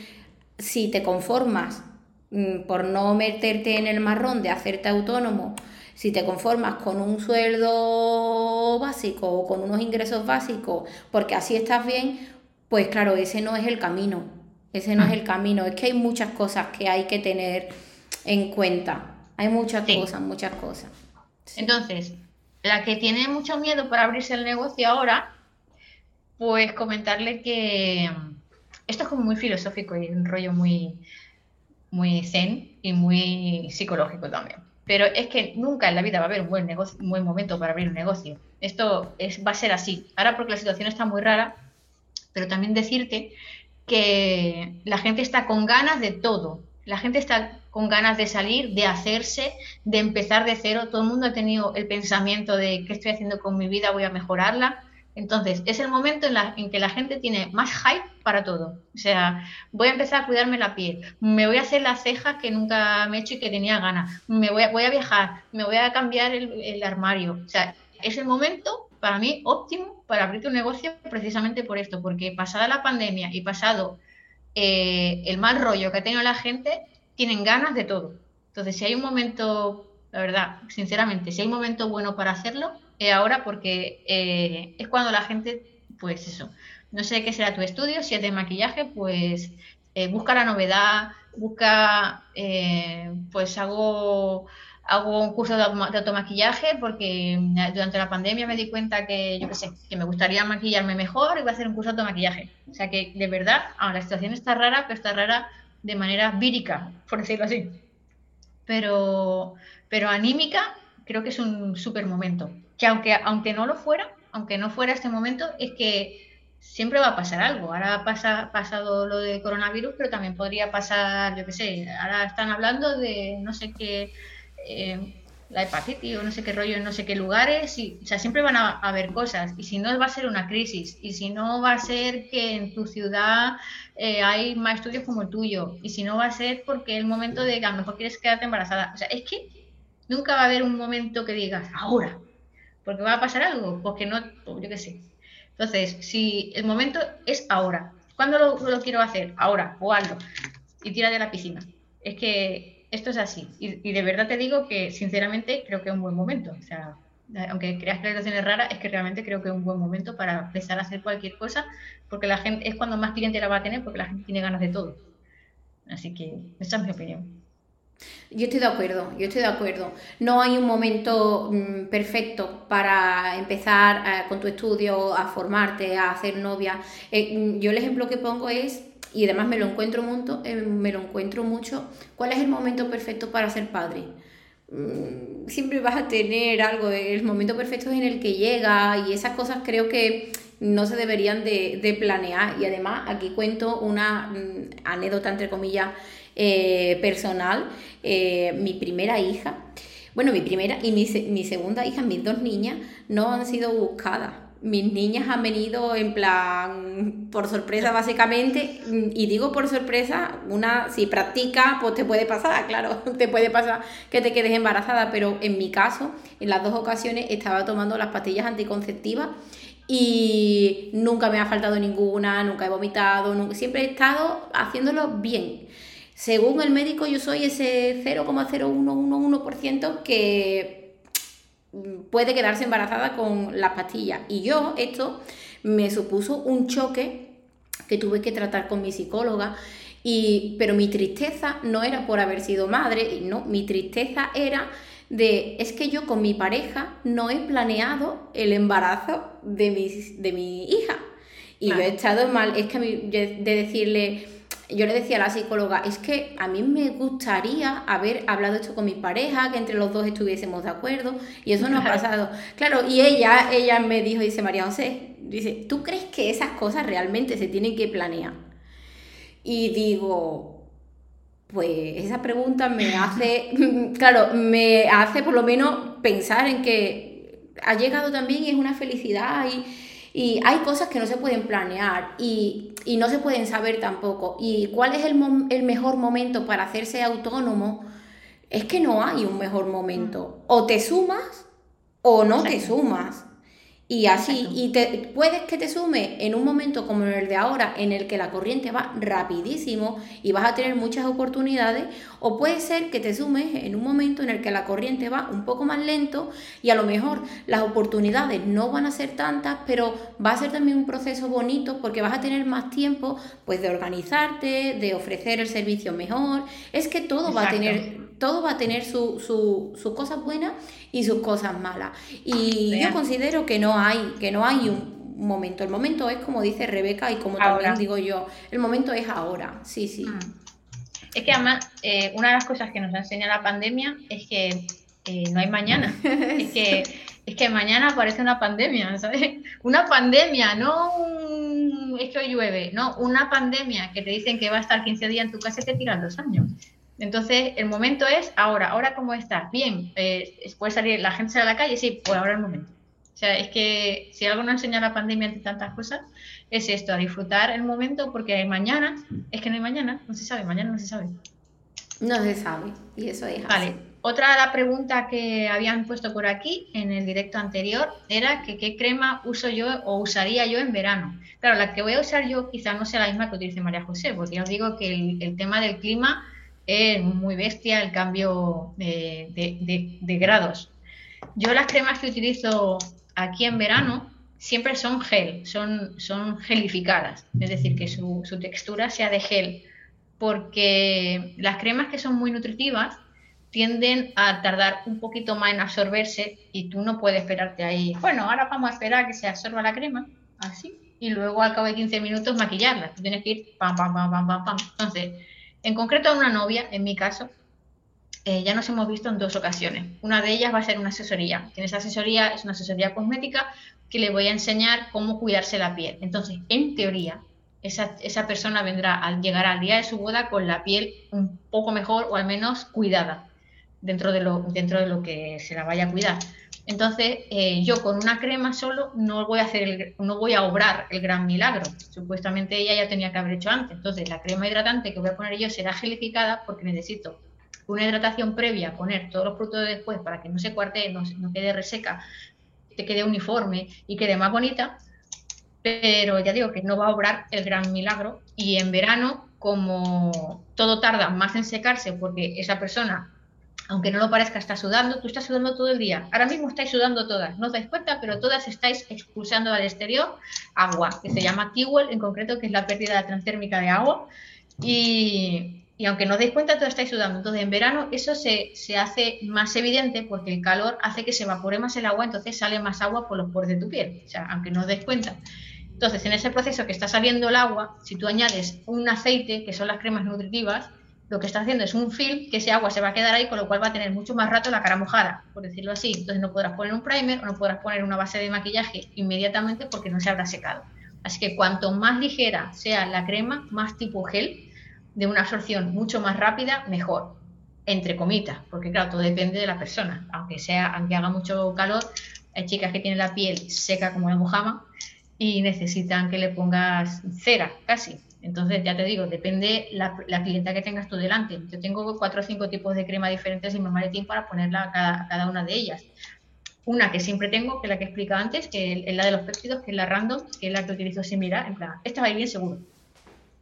si te conformas mm, por no meterte en el marrón de hacerte autónomo Si te conformas con un sueldo básico o con unos ingresos básicos, porque así estás bien, pues claro, ese no es el camino. Ese no es el camino. Es que hay muchas cosas que hay que tener en cuenta. Hay muchas cosas, muchas cosas. Entonces, la que tiene mucho miedo para abrirse el negocio ahora, pues comentarle que esto es como muy filosófico y un rollo muy, muy zen y muy psicológico también. Pero es que nunca en la vida va a haber un buen, negocio, un buen momento para abrir un negocio. Esto es, va a ser así. Ahora porque la situación está muy rara, pero también decirte que la gente está con ganas de todo. La gente está con ganas de salir, de hacerse, de empezar de cero. Todo el mundo ha tenido el pensamiento de qué estoy haciendo con mi vida, voy a mejorarla. Entonces, es el momento en, la, que la gente tiene más hype para todo. O sea, voy a empezar a cuidarme la piel, me voy a hacer las cejas que nunca me he hecho y que tenía ganas, me voy a, viajar, me voy a cambiar el, armario. O sea, es el momento para mí óptimo para abrir tu negocio precisamente por esto, porque pasada la pandemia y pasado eh, el mal rollo que ha tenido la gente, tienen ganas de todo. Entonces, si hay un momento, la verdad, sinceramente, si hay un momento bueno para hacerlo, ahora porque eh, es cuando la gente, pues eso, no sé qué será tu estudio, si es de maquillaje, pues eh, busca la novedad, busca, eh, pues hago, hago un curso de, automaquillaje porque durante la pandemia me di cuenta que, yo qué sé, que me gustaría maquillarme mejor y voy a hacer un curso de automaquillaje. O sea que de verdad, ahora la situación está rara, pero está rara de manera vírica, por decirlo así. Pero, pero anímica, creo que es un súper momento que aunque, aunque no lo fuera, aunque no fuera este momento, es que siempre va a pasar algo. Ahora pasa pasado lo de coronavirus, pero también podría pasar, yo qué sé, ahora están hablando de no sé qué, eh, la hepatitis o no sé qué rollo en no sé qué lugares, y, o sea, siempre van a, haber cosas. Y si no, va a ser una crisis. Y si no, va a ser que en tu ciudad eh, hay más estudios como el tuyo. Y si no, va a ser porque el momento de que a lo mejor quieres quedarte embarazada. O sea, es que nunca va a haber un momento que digas, ahora, porque va a pasar algo, porque no, yo qué sé. Entonces, si el momento es ahora, ¿cuándo lo, quiero hacer? Ahora, o algo. Y tira de la piscina. Es que esto es así. Y, de verdad te digo que, sinceramente, creo que es un buen momento. O sea, aunque creas que la situación es rara, es que realmente creo que es un buen momento para empezar a hacer cualquier cosa, porque la gente es cuando más cliente la va a tener, porque la gente tiene ganas de todo. Así que esa es mi opinión. Yo estoy de acuerdo, yo estoy de acuerdo. No hay un momento mm, perfecto para empezar eh, con tu estudio, a formarte, a hacer novia. Eh, mm, yo el ejemplo que pongo es, y además me lo encuentro mucho, eh, me lo encuentro mucho, ¿cuál es el momento perfecto para ser padre? Mm, siempre vas a tener algo, el momento perfecto es en el que llega y esas cosas creo que no se deberían de, de planear. Y además aquí cuento una anécdota, entre comillas, eh, personal, eh, mi primera hija, bueno, mi primera y mi, mi segunda hija, mis dos niñas, no han sido buscadas mis niñas han venido en plan por sorpresa básicamente y digo por sorpresa, una si practica pues te puede pasar, claro, te puede pasar que te quedes embarazada, pero en mi caso en las dos ocasiones estaba tomando las pastillas anticonceptivas y nunca me ha faltado ninguna, nunca he vomitado, nunca, siempre he estado haciéndolo bien. Según el médico, yo soy ese 0,0111% que puede quedarse embarazada con las pastillas. Y yo, esto me supuso un choque que tuve que tratar con mi psicóloga. Y, pero mi tristeza no era por haber sido madre, no, mi tristeza era de, es que yo con mi pareja no he planeado el embarazo de mi, de mi hija. Y yo he estado mal, es que de decirle, yo le decía a la psicóloga, es que a mí me gustaría haber hablado esto con mi pareja, que entre los dos estuviésemos de acuerdo, y eso no ha pasado. Claro, y ella, ella me dijo, dice María José, dice, ¿tú crees que esas cosas realmente se tienen que planear? Y digo, pues esa pregunta me hace, claro, me hace por lo menos pensar en que ha llegado también y es una felicidad y y hay cosas que no se pueden planear y, no se pueden saber tampoco. ¿Y cuál es el, mejor momento para hacerse autónomo? Es que no hay un mejor momento. O te sumas o no te sumas. Y así, y te, puedes que te sume en un momento como el de ahora, en el que la corriente va rapidísimo y vas a tener muchas oportunidades, o puede ser que te sumes en un momento en el que la corriente va un poco más lento y a lo mejor las oportunidades no van a ser tantas, pero va a ser también un proceso bonito porque vas a tener más tiempo pues de organizarte, de ofrecer el servicio mejor. Es que todo va a tener todo va a tener sus su, cosas buenas y sus cosas malas. Y yo considero que no hay, que no hay un momento. El momento es como dice Rebeca y como también digo yo, el momento es ahora. Sí, sí. Mm. Es que además, eh, una de las cosas que nos enseña la pandemia es que eh, no hay mañana. es, que, es que mañana aparece una pandemia, ¿sabes? Una pandemia, no un... es que hoy llueve, no, una pandemia que te dicen que va a estar 15 días en tu casa y te tiran dos años. Entonces, el momento es ahora. ¿Ahora cómo estás? Bien. Eh, ¿Puede salir la gente a la calle? Sí, pues ahora el momento. O sea, es que si algo nos enseña la pandemia entre tantas cosas, es esto, a disfrutar el momento, porque mañana, es que no hay mañana, no se sabe, mañana no se sabe. No se sabe, y eso es Vale. Otra de la pregunta que habían puesto por aquí en el directo anterior era que qué crema uso yo o usaría yo en verano. Claro, la que voy a usar yo quizá no sea la misma que utilice María José, porque ya os digo que el tema del clima es muy bestia el cambio de, grados. Yo las cremas que utilizo aquí en verano siempre son gel, son, son gelificadas, es decir, que su, textura sea de gel, porque las cremas que son muy nutritivas tienden a tardar un poquito más en absorberse y tú no puedes esperarte ahí. Bueno, ahora vamos a esperar a que se absorba la crema, así, y luego al cabo de 15 minutos maquillarla. Tú tienes que ir pam, pam, pam, pam, pam, pam. Entonces, en concreto a una novia, en mi caso, eh, ya nos hemos visto en dos ocasiones. Una de ellas va a ser una asesoría. En esa asesoría es una asesoría cosmética que le voy a enseñar cómo cuidarse la piel. Entonces, en teoría, esa, esa persona vendrá al llegar al día de su boda con la piel un poco mejor o al menos cuidada dentro de lo, dentro de lo que se la vaya a cuidar. Entonces, eh, yo con una crema solo no voy a hacer no voy a obrar el gran milagro. Supuestamente ella ya tenía que haber hecho antes. Entonces, la crema hidratante que voy a poner yo será gelificada porque necesito una hidratación previa, poner todos los productos después para que no se cuarte, no quede reseca, te quede uniforme y quede más bonita. Pero ya digo que no va a obrar el gran milagro. Y en verano, como todo tarda más en secarse porque esa persona aunque no lo parezca, está sudando, tú estás sudando todo el día. Ahora mismo estáis sudando todas, no os dais cuenta, pero todas estáis expulsando al exterior agua, que se llama Tewell en concreto, que es la pérdida transtérmica de agua. Y, aunque no os dais cuenta, todas estáis sudando. Entonces, en verano eso se, hace más evidente porque el calor hace que se evapore más el agua, entonces sale más agua por los poros de tu piel, o sea, aunque no os dais cuenta. Entonces, en ese proceso que está saliendo el agua, si tú añades un aceite, que son las cremas nutritivas, lo que está haciendo es un film que ese agua se va a quedar ahí, con lo cual va a tener mucho más rato la cara mojada, por decirlo así. Entonces no podrás poner un primer o no podrás poner una base de maquillaje inmediatamente porque no se habrá secado. Así que cuanto más ligera sea la crema, más tipo gel, de una absorción mucho más rápida, mejor. Entre comitas, porque claro, todo depende de la persona. Aunque sea, aunque haga mucho calor, hay chicas que tienen la piel seca como la mojama y necesitan que le pongas cera, casi. Entonces, ya te digo, depende la, la clienta que tengas tú delante. Yo tengo cuatro o cinco tipos de crema diferentes en mi maletín para ponerla a cada, una de ellas. Una que siempre tengo, que es la que he explicado antes, que es la de los péptidos, que es la random, que es la que utilizo similar. En plan, esta va a ir bien seguro.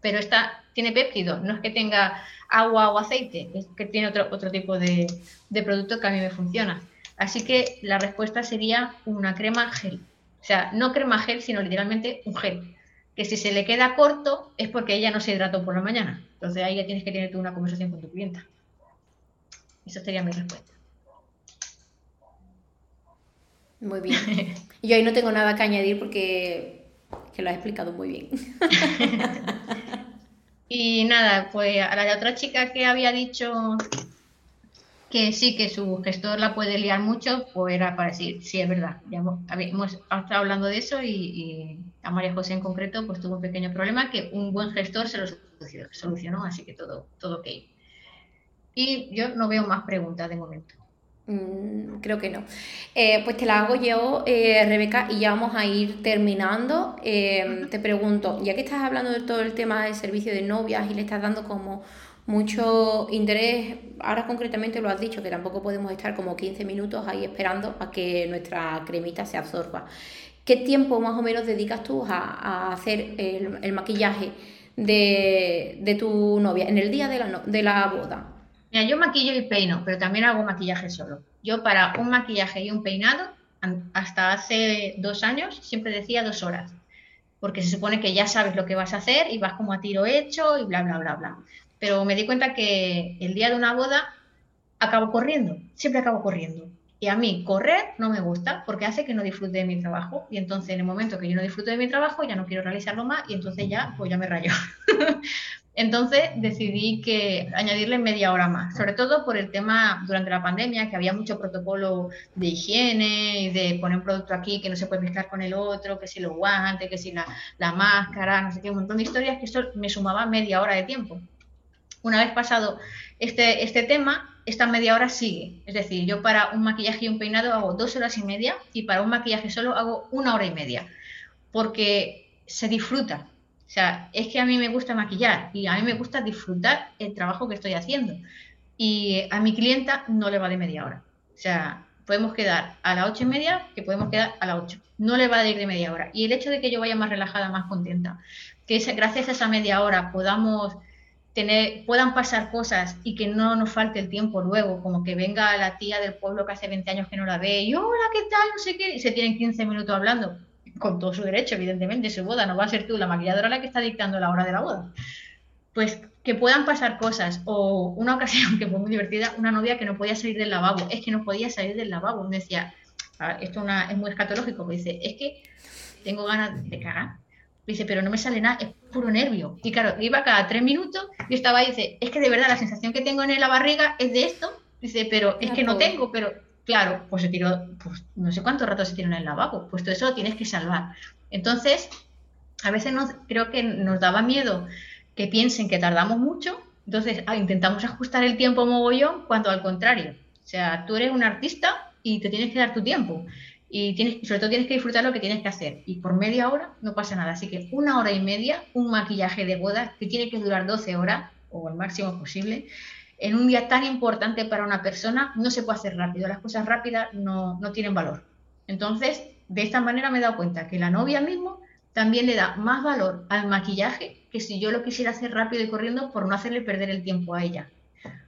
Pero esta tiene péptidos, no es que tenga agua o aceite, es que tiene otro, otro tipo de, de producto que a mí me funciona. Así que la respuesta sería una crema gel. O sea, no crema gel, sino literalmente un gel que si se le queda corto es porque ella no se hidrató por la mañana. Entonces ahí ya tienes que tener tú una conversación con tu clienta. Esa sería mi respuesta. Muy bien. Yo ahí no tengo nada que añadir porque lo has explicado muy bien. y nada, pues a la otra chica que había dicho que sí, que su gestor la puede liar mucho, pues era para decir, sí, es verdad. Ya hemos, estado hablando de eso y, a María José en concreto pues tuvo un pequeño problema que un buen gestor se lo solucionó, así que todo, todo ok. Y yo no veo más preguntas de momento. Mm, creo que no. Eh, pues te la hago yo, eh, Rebeca, y ya vamos a ir terminando. Eh, te pregunto, ya que estás hablando de todo el tema del servicio de novias y le estás dando como mucho interés. Ahora concretamente lo has dicho, que tampoco podemos estar como 15 minutos ahí esperando a que nuestra cremita se absorba. ¿qué tiempo más o menos dedicas tú a, hacer el, maquillaje de, tu novia en el día de la, de la boda? Mira, yo maquillo y peino, pero también hago maquillaje solo. Yo para un maquillaje y un peinado, hasta hace dos años, siempre decía dos horas, porque se supone que ya sabes lo que vas a hacer y vas como a tiro hecho y bla, bla, bla, bla. Pero me di cuenta que el día de una boda acabo corriendo, siempre acabo corriendo. Y a mí correr no me gusta porque hace que no disfrute de mi trabajo. Y entonces en el momento que yo no disfruto de mi trabajo ya no quiero realizarlo más y entonces ya, pues ya me rayo. Entonces decidí que añadirle media hora más, sobre todo por el tema durante la pandemia, que había mucho protocolo de higiene de poner un producto aquí que no se puede mezclar con el otro, que si los guantes, que si la, la máscara, no sé qué, un montón de historias que eso me sumaba media hora de tiempo. Una vez pasado este, este tema, esta media hora sigue. Es decir, yo para un maquillaje y un peinado hago dos horas y media y para un maquillaje solo hago una hora y media, porque se disfruta, o sea, es que a mí me gusta maquillar y a mí me gusta disfrutar el trabajo que estoy haciendo. Y a mi clienta no le va de media hora. O sea, podemos quedar a las ocho y media, que podemos quedar a las ocho. No le va a ir de media hora. Y el hecho de que yo vaya más relajada, más contenta, que gracias a esa media hora podamos tener, puedan pasar cosas y que no nos falte el tiempo luego, como que venga la tía del pueblo que hace 20 años que no la ve y hola, ¿qué tal? No sé qué, y se tienen 15 minutos hablando con todo su derecho, evidentemente, su boda, no va a ser tú la maquilladora la que está dictando la hora de la boda. Pues que puedan pasar cosas, o una ocasión que fue muy divertida, una novia que no podía salir del lavabo, es que no podía salir del lavabo, me decía, ah, esto es muy escatológico, me dice, es que tengo ganas de cagar, dice, pero no me sale nada, es puro nervio. Y claro, iba cada tres minutos y estaba ahí, dice, es que de verdad la sensación que tengo en la barriga es de esto, dice, pero es que no tengo, pero Claro, pues se tiró, pues no sé cuánto rato se tiró en el lavabo, pues todo eso lo tienes que salvar. Entonces, a veces nos, creo que nos daba miedo que piensen que tardamos mucho, entonces ah, intentamos ajustar el tiempo mogollón cuando al contrario. O sea, tú eres un artista y te tienes que dar tu tiempo y tienes, sobre todo tienes que disfrutar lo que tienes que hacer. Y por media hora no pasa nada. Así que una hora y media, un maquillaje de boda que tiene que durar 12 horas o el máximo posible, en un día tan importante para una persona no se puede hacer rápido, las cosas rápidas no, tienen valor. Entonces, de esta manera me he dado cuenta que la novia mismo también le da más valor al maquillaje que si yo lo quisiera hacer rápido y corriendo por no hacerle perder el tiempo a ella.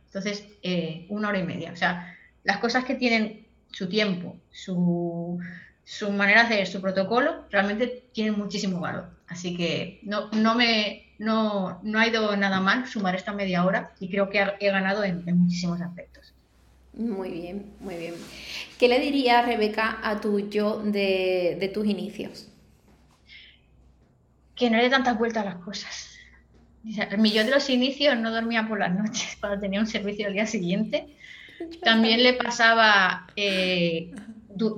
Entonces, eh, una hora y media. O sea, las cosas que tienen su tiempo, su, su manera de hacer, su protocolo, realmente tienen muchísimo valor. Así que no, no me, no, no ha ido nada mal sumar esta media hora y creo que he ganado en, muchísimos aspectos. Muy bien, muy bien. ¿Qué le diría Rebeca a tu yo de, tus inicios? Que no le dé tantas vueltas a las cosas. Mi yo de los inicios no dormía por las noches para tener un servicio al día siguiente. También le pasaba eh,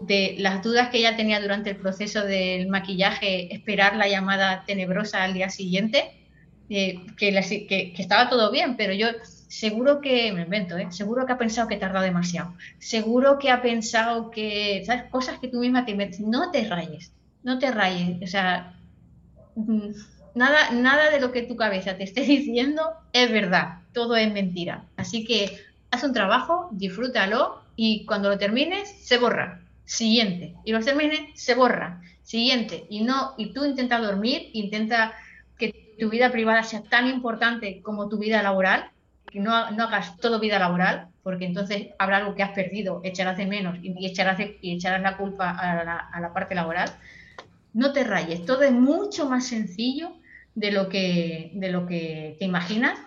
de las dudas que ella tenía durante el proceso del maquillaje, esperar la llamada tenebrosa al día siguiente que, que, estaba todo bien, pero yo seguro que, me invento, ¿eh? seguro que ha pensado que tarda demasiado, seguro que ha pensado que, ¿sabes? Cosas que tú misma te inventas, no te rayes, no te rayes, o sea, mm, nada, nada de lo que tu cabeza te esté diciendo es verdad, todo es mentira. Así que haz un trabajo, disfrútalo y cuando lo termines, se borra. Siguiente. Y lo termines, se borra. Siguiente. Y no, y tú intenta dormir, intenta tu vida privada sea tan importante como tu vida laboral, que no, no hagas todo vida laboral, porque entonces habrá algo que has perdido, echarás de menos y echarás, y echarás la culpa a la, a la parte laboral. No te rayes, todo es mucho más sencillo de lo que, de lo que te imaginas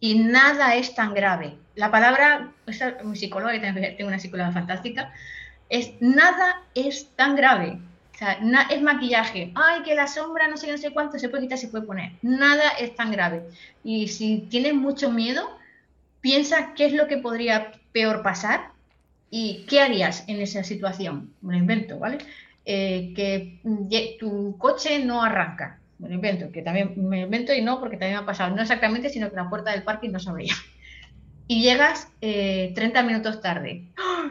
y nada es tan grave. La palabra, esta, mi psicóloga, que tengo una psicóloga fantástica, es nada es tan grave. O sea, es maquillaje. Ay, que la sombra no sé, no sé cuánto se puede quitar, se puede poner. Nada es tan grave. Y si tienes mucho miedo, piensa qué es lo que podría peor pasar y qué harías en esa situación. Me lo invento, ¿vale? Eh, que tu coche no arranca. Me lo invento, que también me invento y no, porque también me ha pasado. No exactamente, sino que la puerta del parking no se abría y llegas 30 eh, minutos tarde.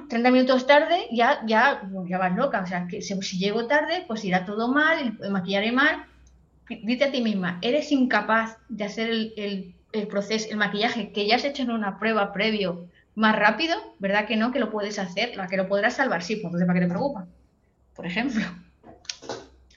30 ¡Ah! minutos tarde ya, ya, ya vas loca. O sea, que si, llego tarde, pues irá todo mal, maquillaré mal. Dite a ti misma, eres incapaz de hacer el, proceso, el maquillaje que ya has hecho en una prueba previo más rápido, ¿verdad que no? Que lo puedes hacer, la que lo podrás salvar, sí, pues entonces ¿para qué te preocupa? Por ejemplo.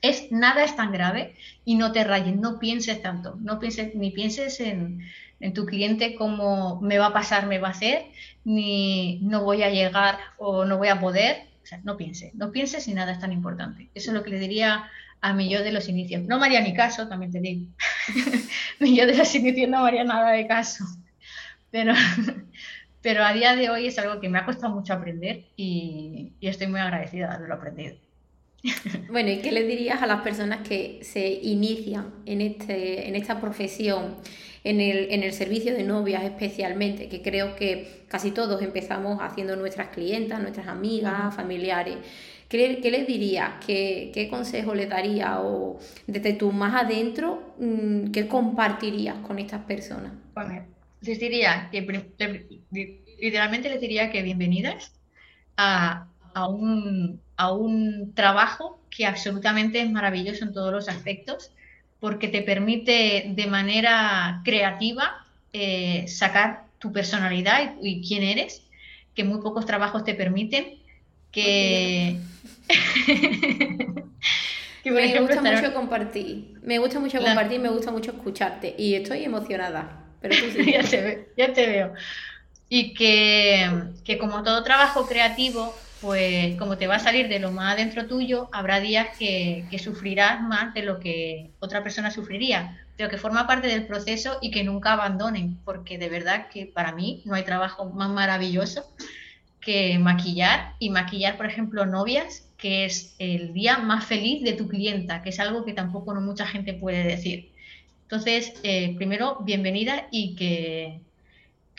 es nada es tan grave y no te rayes, no pienses tanto, no pienses, ni pienses en, en tu cliente como me va a pasar, me va a hacer, ni no voy a llegar o no voy a poder. O sea, no pienses, no pienses si nada es tan importante. Eso es lo que le diría a mi yo de los inicios. No me haría ni caso, también te digo. mi yo de los inicios no me haría nada de caso. Pero, pero a día de hoy es algo que me ha costado mucho aprender y, y estoy muy agradecida de haberlo aprendido. Bueno, ¿y qué le dirías a las personas que se inician en, este, en esta profesión, en el, en el servicio de novias especialmente, que creo que casi todos empezamos haciendo nuestras clientas, nuestras amigas, familiares? ¿Qué, qué les dirías? ¿Qué, ¿Qué, consejo les daría? O desde tú más adentro, mm, ¿qué compartirías con estas personas? Bueno, les diría que literalmente les diría que bienvenidas a, a un a un trabajo que absolutamente es maravilloso en todos los aspectos, porque te permite de manera creativa eh, sacar tu personalidad y, quién eres, que muy pocos trabajos te permiten, que... me gusta mucho compartir, me gusta mucho compartir, me gusta mucho escucharte y estoy emocionada. Pero ya, te veo, ya te veo. Y que, que como todo trabajo creativo, pues como te va a salir de lo más adentro tuyo, habrá días que, sufrirás más de lo que otra persona sufriría, pero que forma parte del proceso y que nunca abandonen, porque de verdad que para mí no hay trabajo más maravilloso que maquillar y maquillar, por ejemplo, novias, que es el día más feliz de tu clienta, que es algo que tampoco mucha gente puede decir. Entonces, eh, primero, bienvenida y que,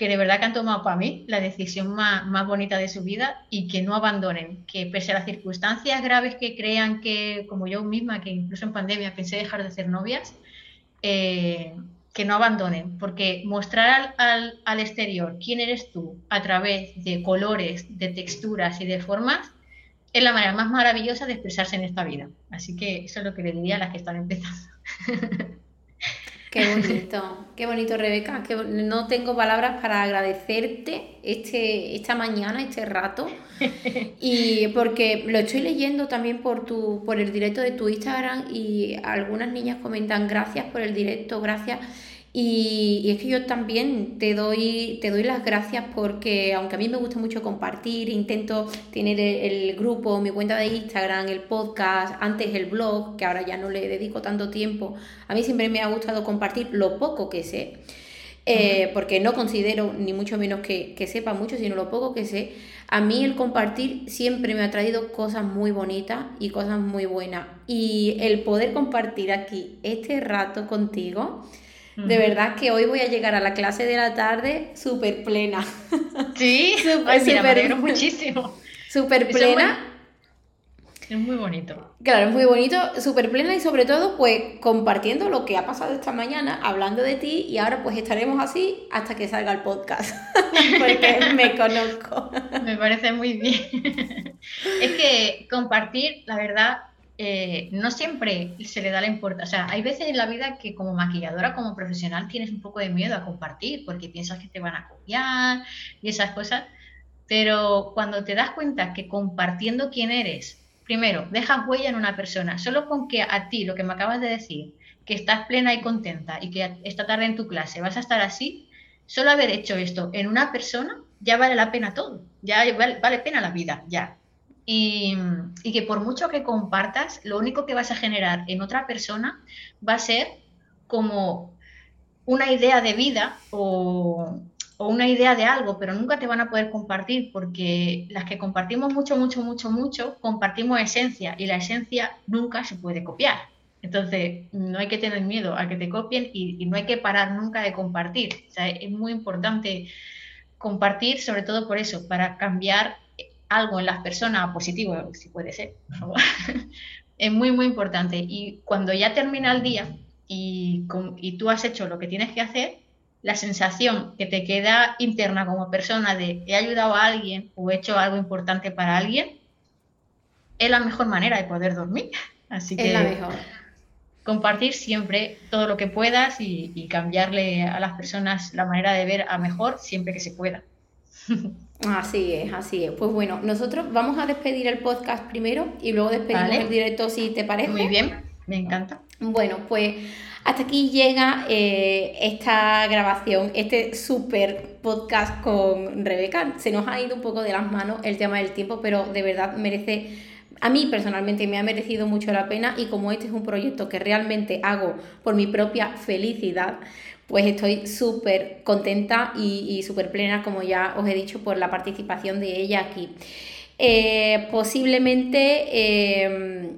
que de verdad que han tomado para mí la decisión más, más, bonita de su vida y que no abandonen, que pese a las circunstancias graves que crean que, como yo misma, que incluso en pandemia pensé dejar de ser novias, eh, que no abandonen, porque mostrar al, al, exterior quién eres tú a través de colores, de texturas y de formas es la manera más maravillosa de expresarse en esta vida. Así que eso es lo que le diría a las que están empezando. Qué bonito, qué bonito Rebeca, que no tengo palabras para agradecerte este, esta mañana, este rato, y porque lo estoy leyendo también por, tu, por el directo de tu Instagram y algunas niñas comentan gracias por el directo, gracias y, es que yo también te doy, te doy las gracias porque aunque a mí me gusta mucho compartir, intento tener el, grupo, mi cuenta de Instagram, el podcast, antes el blog, que ahora ya no le dedico tanto tiempo, a mí siempre me ha gustado compartir lo poco que sé. Eh, porque no considero ni mucho menos que, que, sepa mucho, sino lo poco que sé, a mí el compartir siempre me ha traído cosas muy bonitas y cosas muy buenas. Y el poder compartir aquí este rato contigo, de verdad que hoy voy a llegar a la clase de la tarde súper plena. Sí, super, super, muchísimo. Súper plena. Es muy bonito. Claro, es muy bonito, súper plena y sobre todo pues compartiendo lo que ha pasado esta mañana, hablando de ti y ahora pues estaremos así hasta que salga el podcast, porque me conozco. Me parece muy bien. es que compartir, la verdad, eh, no siempre se le da la importancia. Hay veces en la vida que como maquilladora, como profesional, tienes un poco de miedo a compartir porque piensas que te van a copiar y esas cosas. Pero cuando te das cuenta que compartiendo quién eres, primero, dejas huella en una persona, solo con que a ti, lo que me acabas de decir, que estás plena y contenta y que esta tarde en tu clase vas a estar así, solo haber hecho esto en una persona ya vale la pena todo, ya vale, vale pena la vida, ya. Y, que por mucho que compartas, lo único que vas a generar en otra persona va a ser como una idea de vida o, una idea de algo, pero nunca te van a poder compartir porque las que compartimos mucho, mucho, mucho, mucho, compartimos esencia y la esencia nunca se puede copiar. Entonces, no hay que tener miedo a que te copien y, y no hay que parar nunca de compartir. O sea, es muy importante compartir, sobre todo por eso, para cambiar algo en las personas positivo, si puede ser, es muy, muy importante. Y cuando ya termina el día y, y, tú has hecho lo que tienes que hacer, la sensación que te queda interna como persona de he ayudado a alguien o he hecho algo importante para alguien, es la mejor manera de poder dormir. Así que es la mejor. compartir siempre todo lo que puedas y, y cambiarle a las personas la manera de ver a mejor siempre que se pueda. Así es, así es. Pues bueno, nosotros vamos a despedir el podcast primero y luego despedimos el directo si te parece. Muy bien, me encanta. Bueno, pues hasta aquí llega eh, esta grabación, este super podcast con Rebeca. Se nos ha ido un poco de las manos el tema del tiempo, pero de verdad merece a mí personalmente me ha merecido mucho la pena y como este es un proyecto que realmente hago por mi propia felicidad, pues estoy súper contenta y, súper plena, como ya os he dicho, por la participación de ella aquí. Eh, posiblemente em,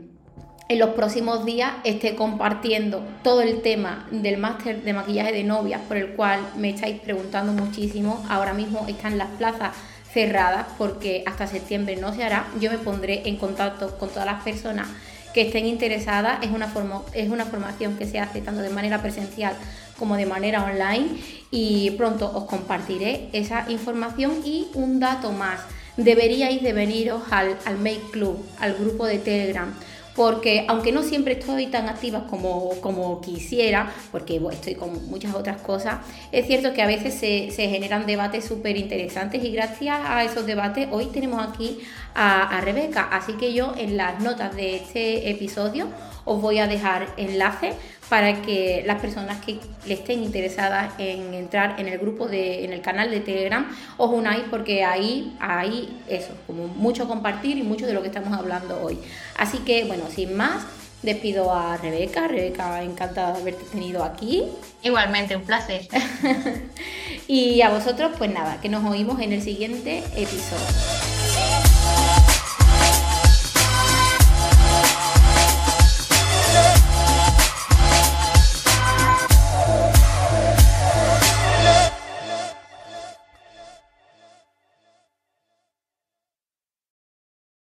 en los próximos días esté compartiendo todo el tema del máster de maquillaje de novias, por el cual me estáis preguntando muchísimo. Ahora mismo están las plazas cerradas porque hasta septiembre no se hará. Yo me pondré en contacto con todas las personas que estén interesadas. Es una, es una formación que se hace tanto de manera presencial como de manera online y pronto os compartiré esa información y un dato más. Deberíais de veniros al, al Make Club, al grupo de Telegram porque aunque no siempre estoy tan activa como, como quisiera, porque estoy con muchas otras cosas, es cierto que a veces se, se generan debates súper interesantes y gracias a esos debates hoy tenemos aquí a, a Rebeca, así que yo en las notas de este episodio os voy a dejar enlace para que las personas que le estén interesadas en entrar en el grupo de, en el canal de Telegram, os unáis porque ahí hay eso, como mucho compartir y mucho de lo que estamos hablando hoy. Así que, bueno, sin más, despido a Rebeca. Rebeca, encantada de haberte tenido aquí. Igualmente, un placer. y a vosotros, pues nada, que nos oímos en el siguiente episodio.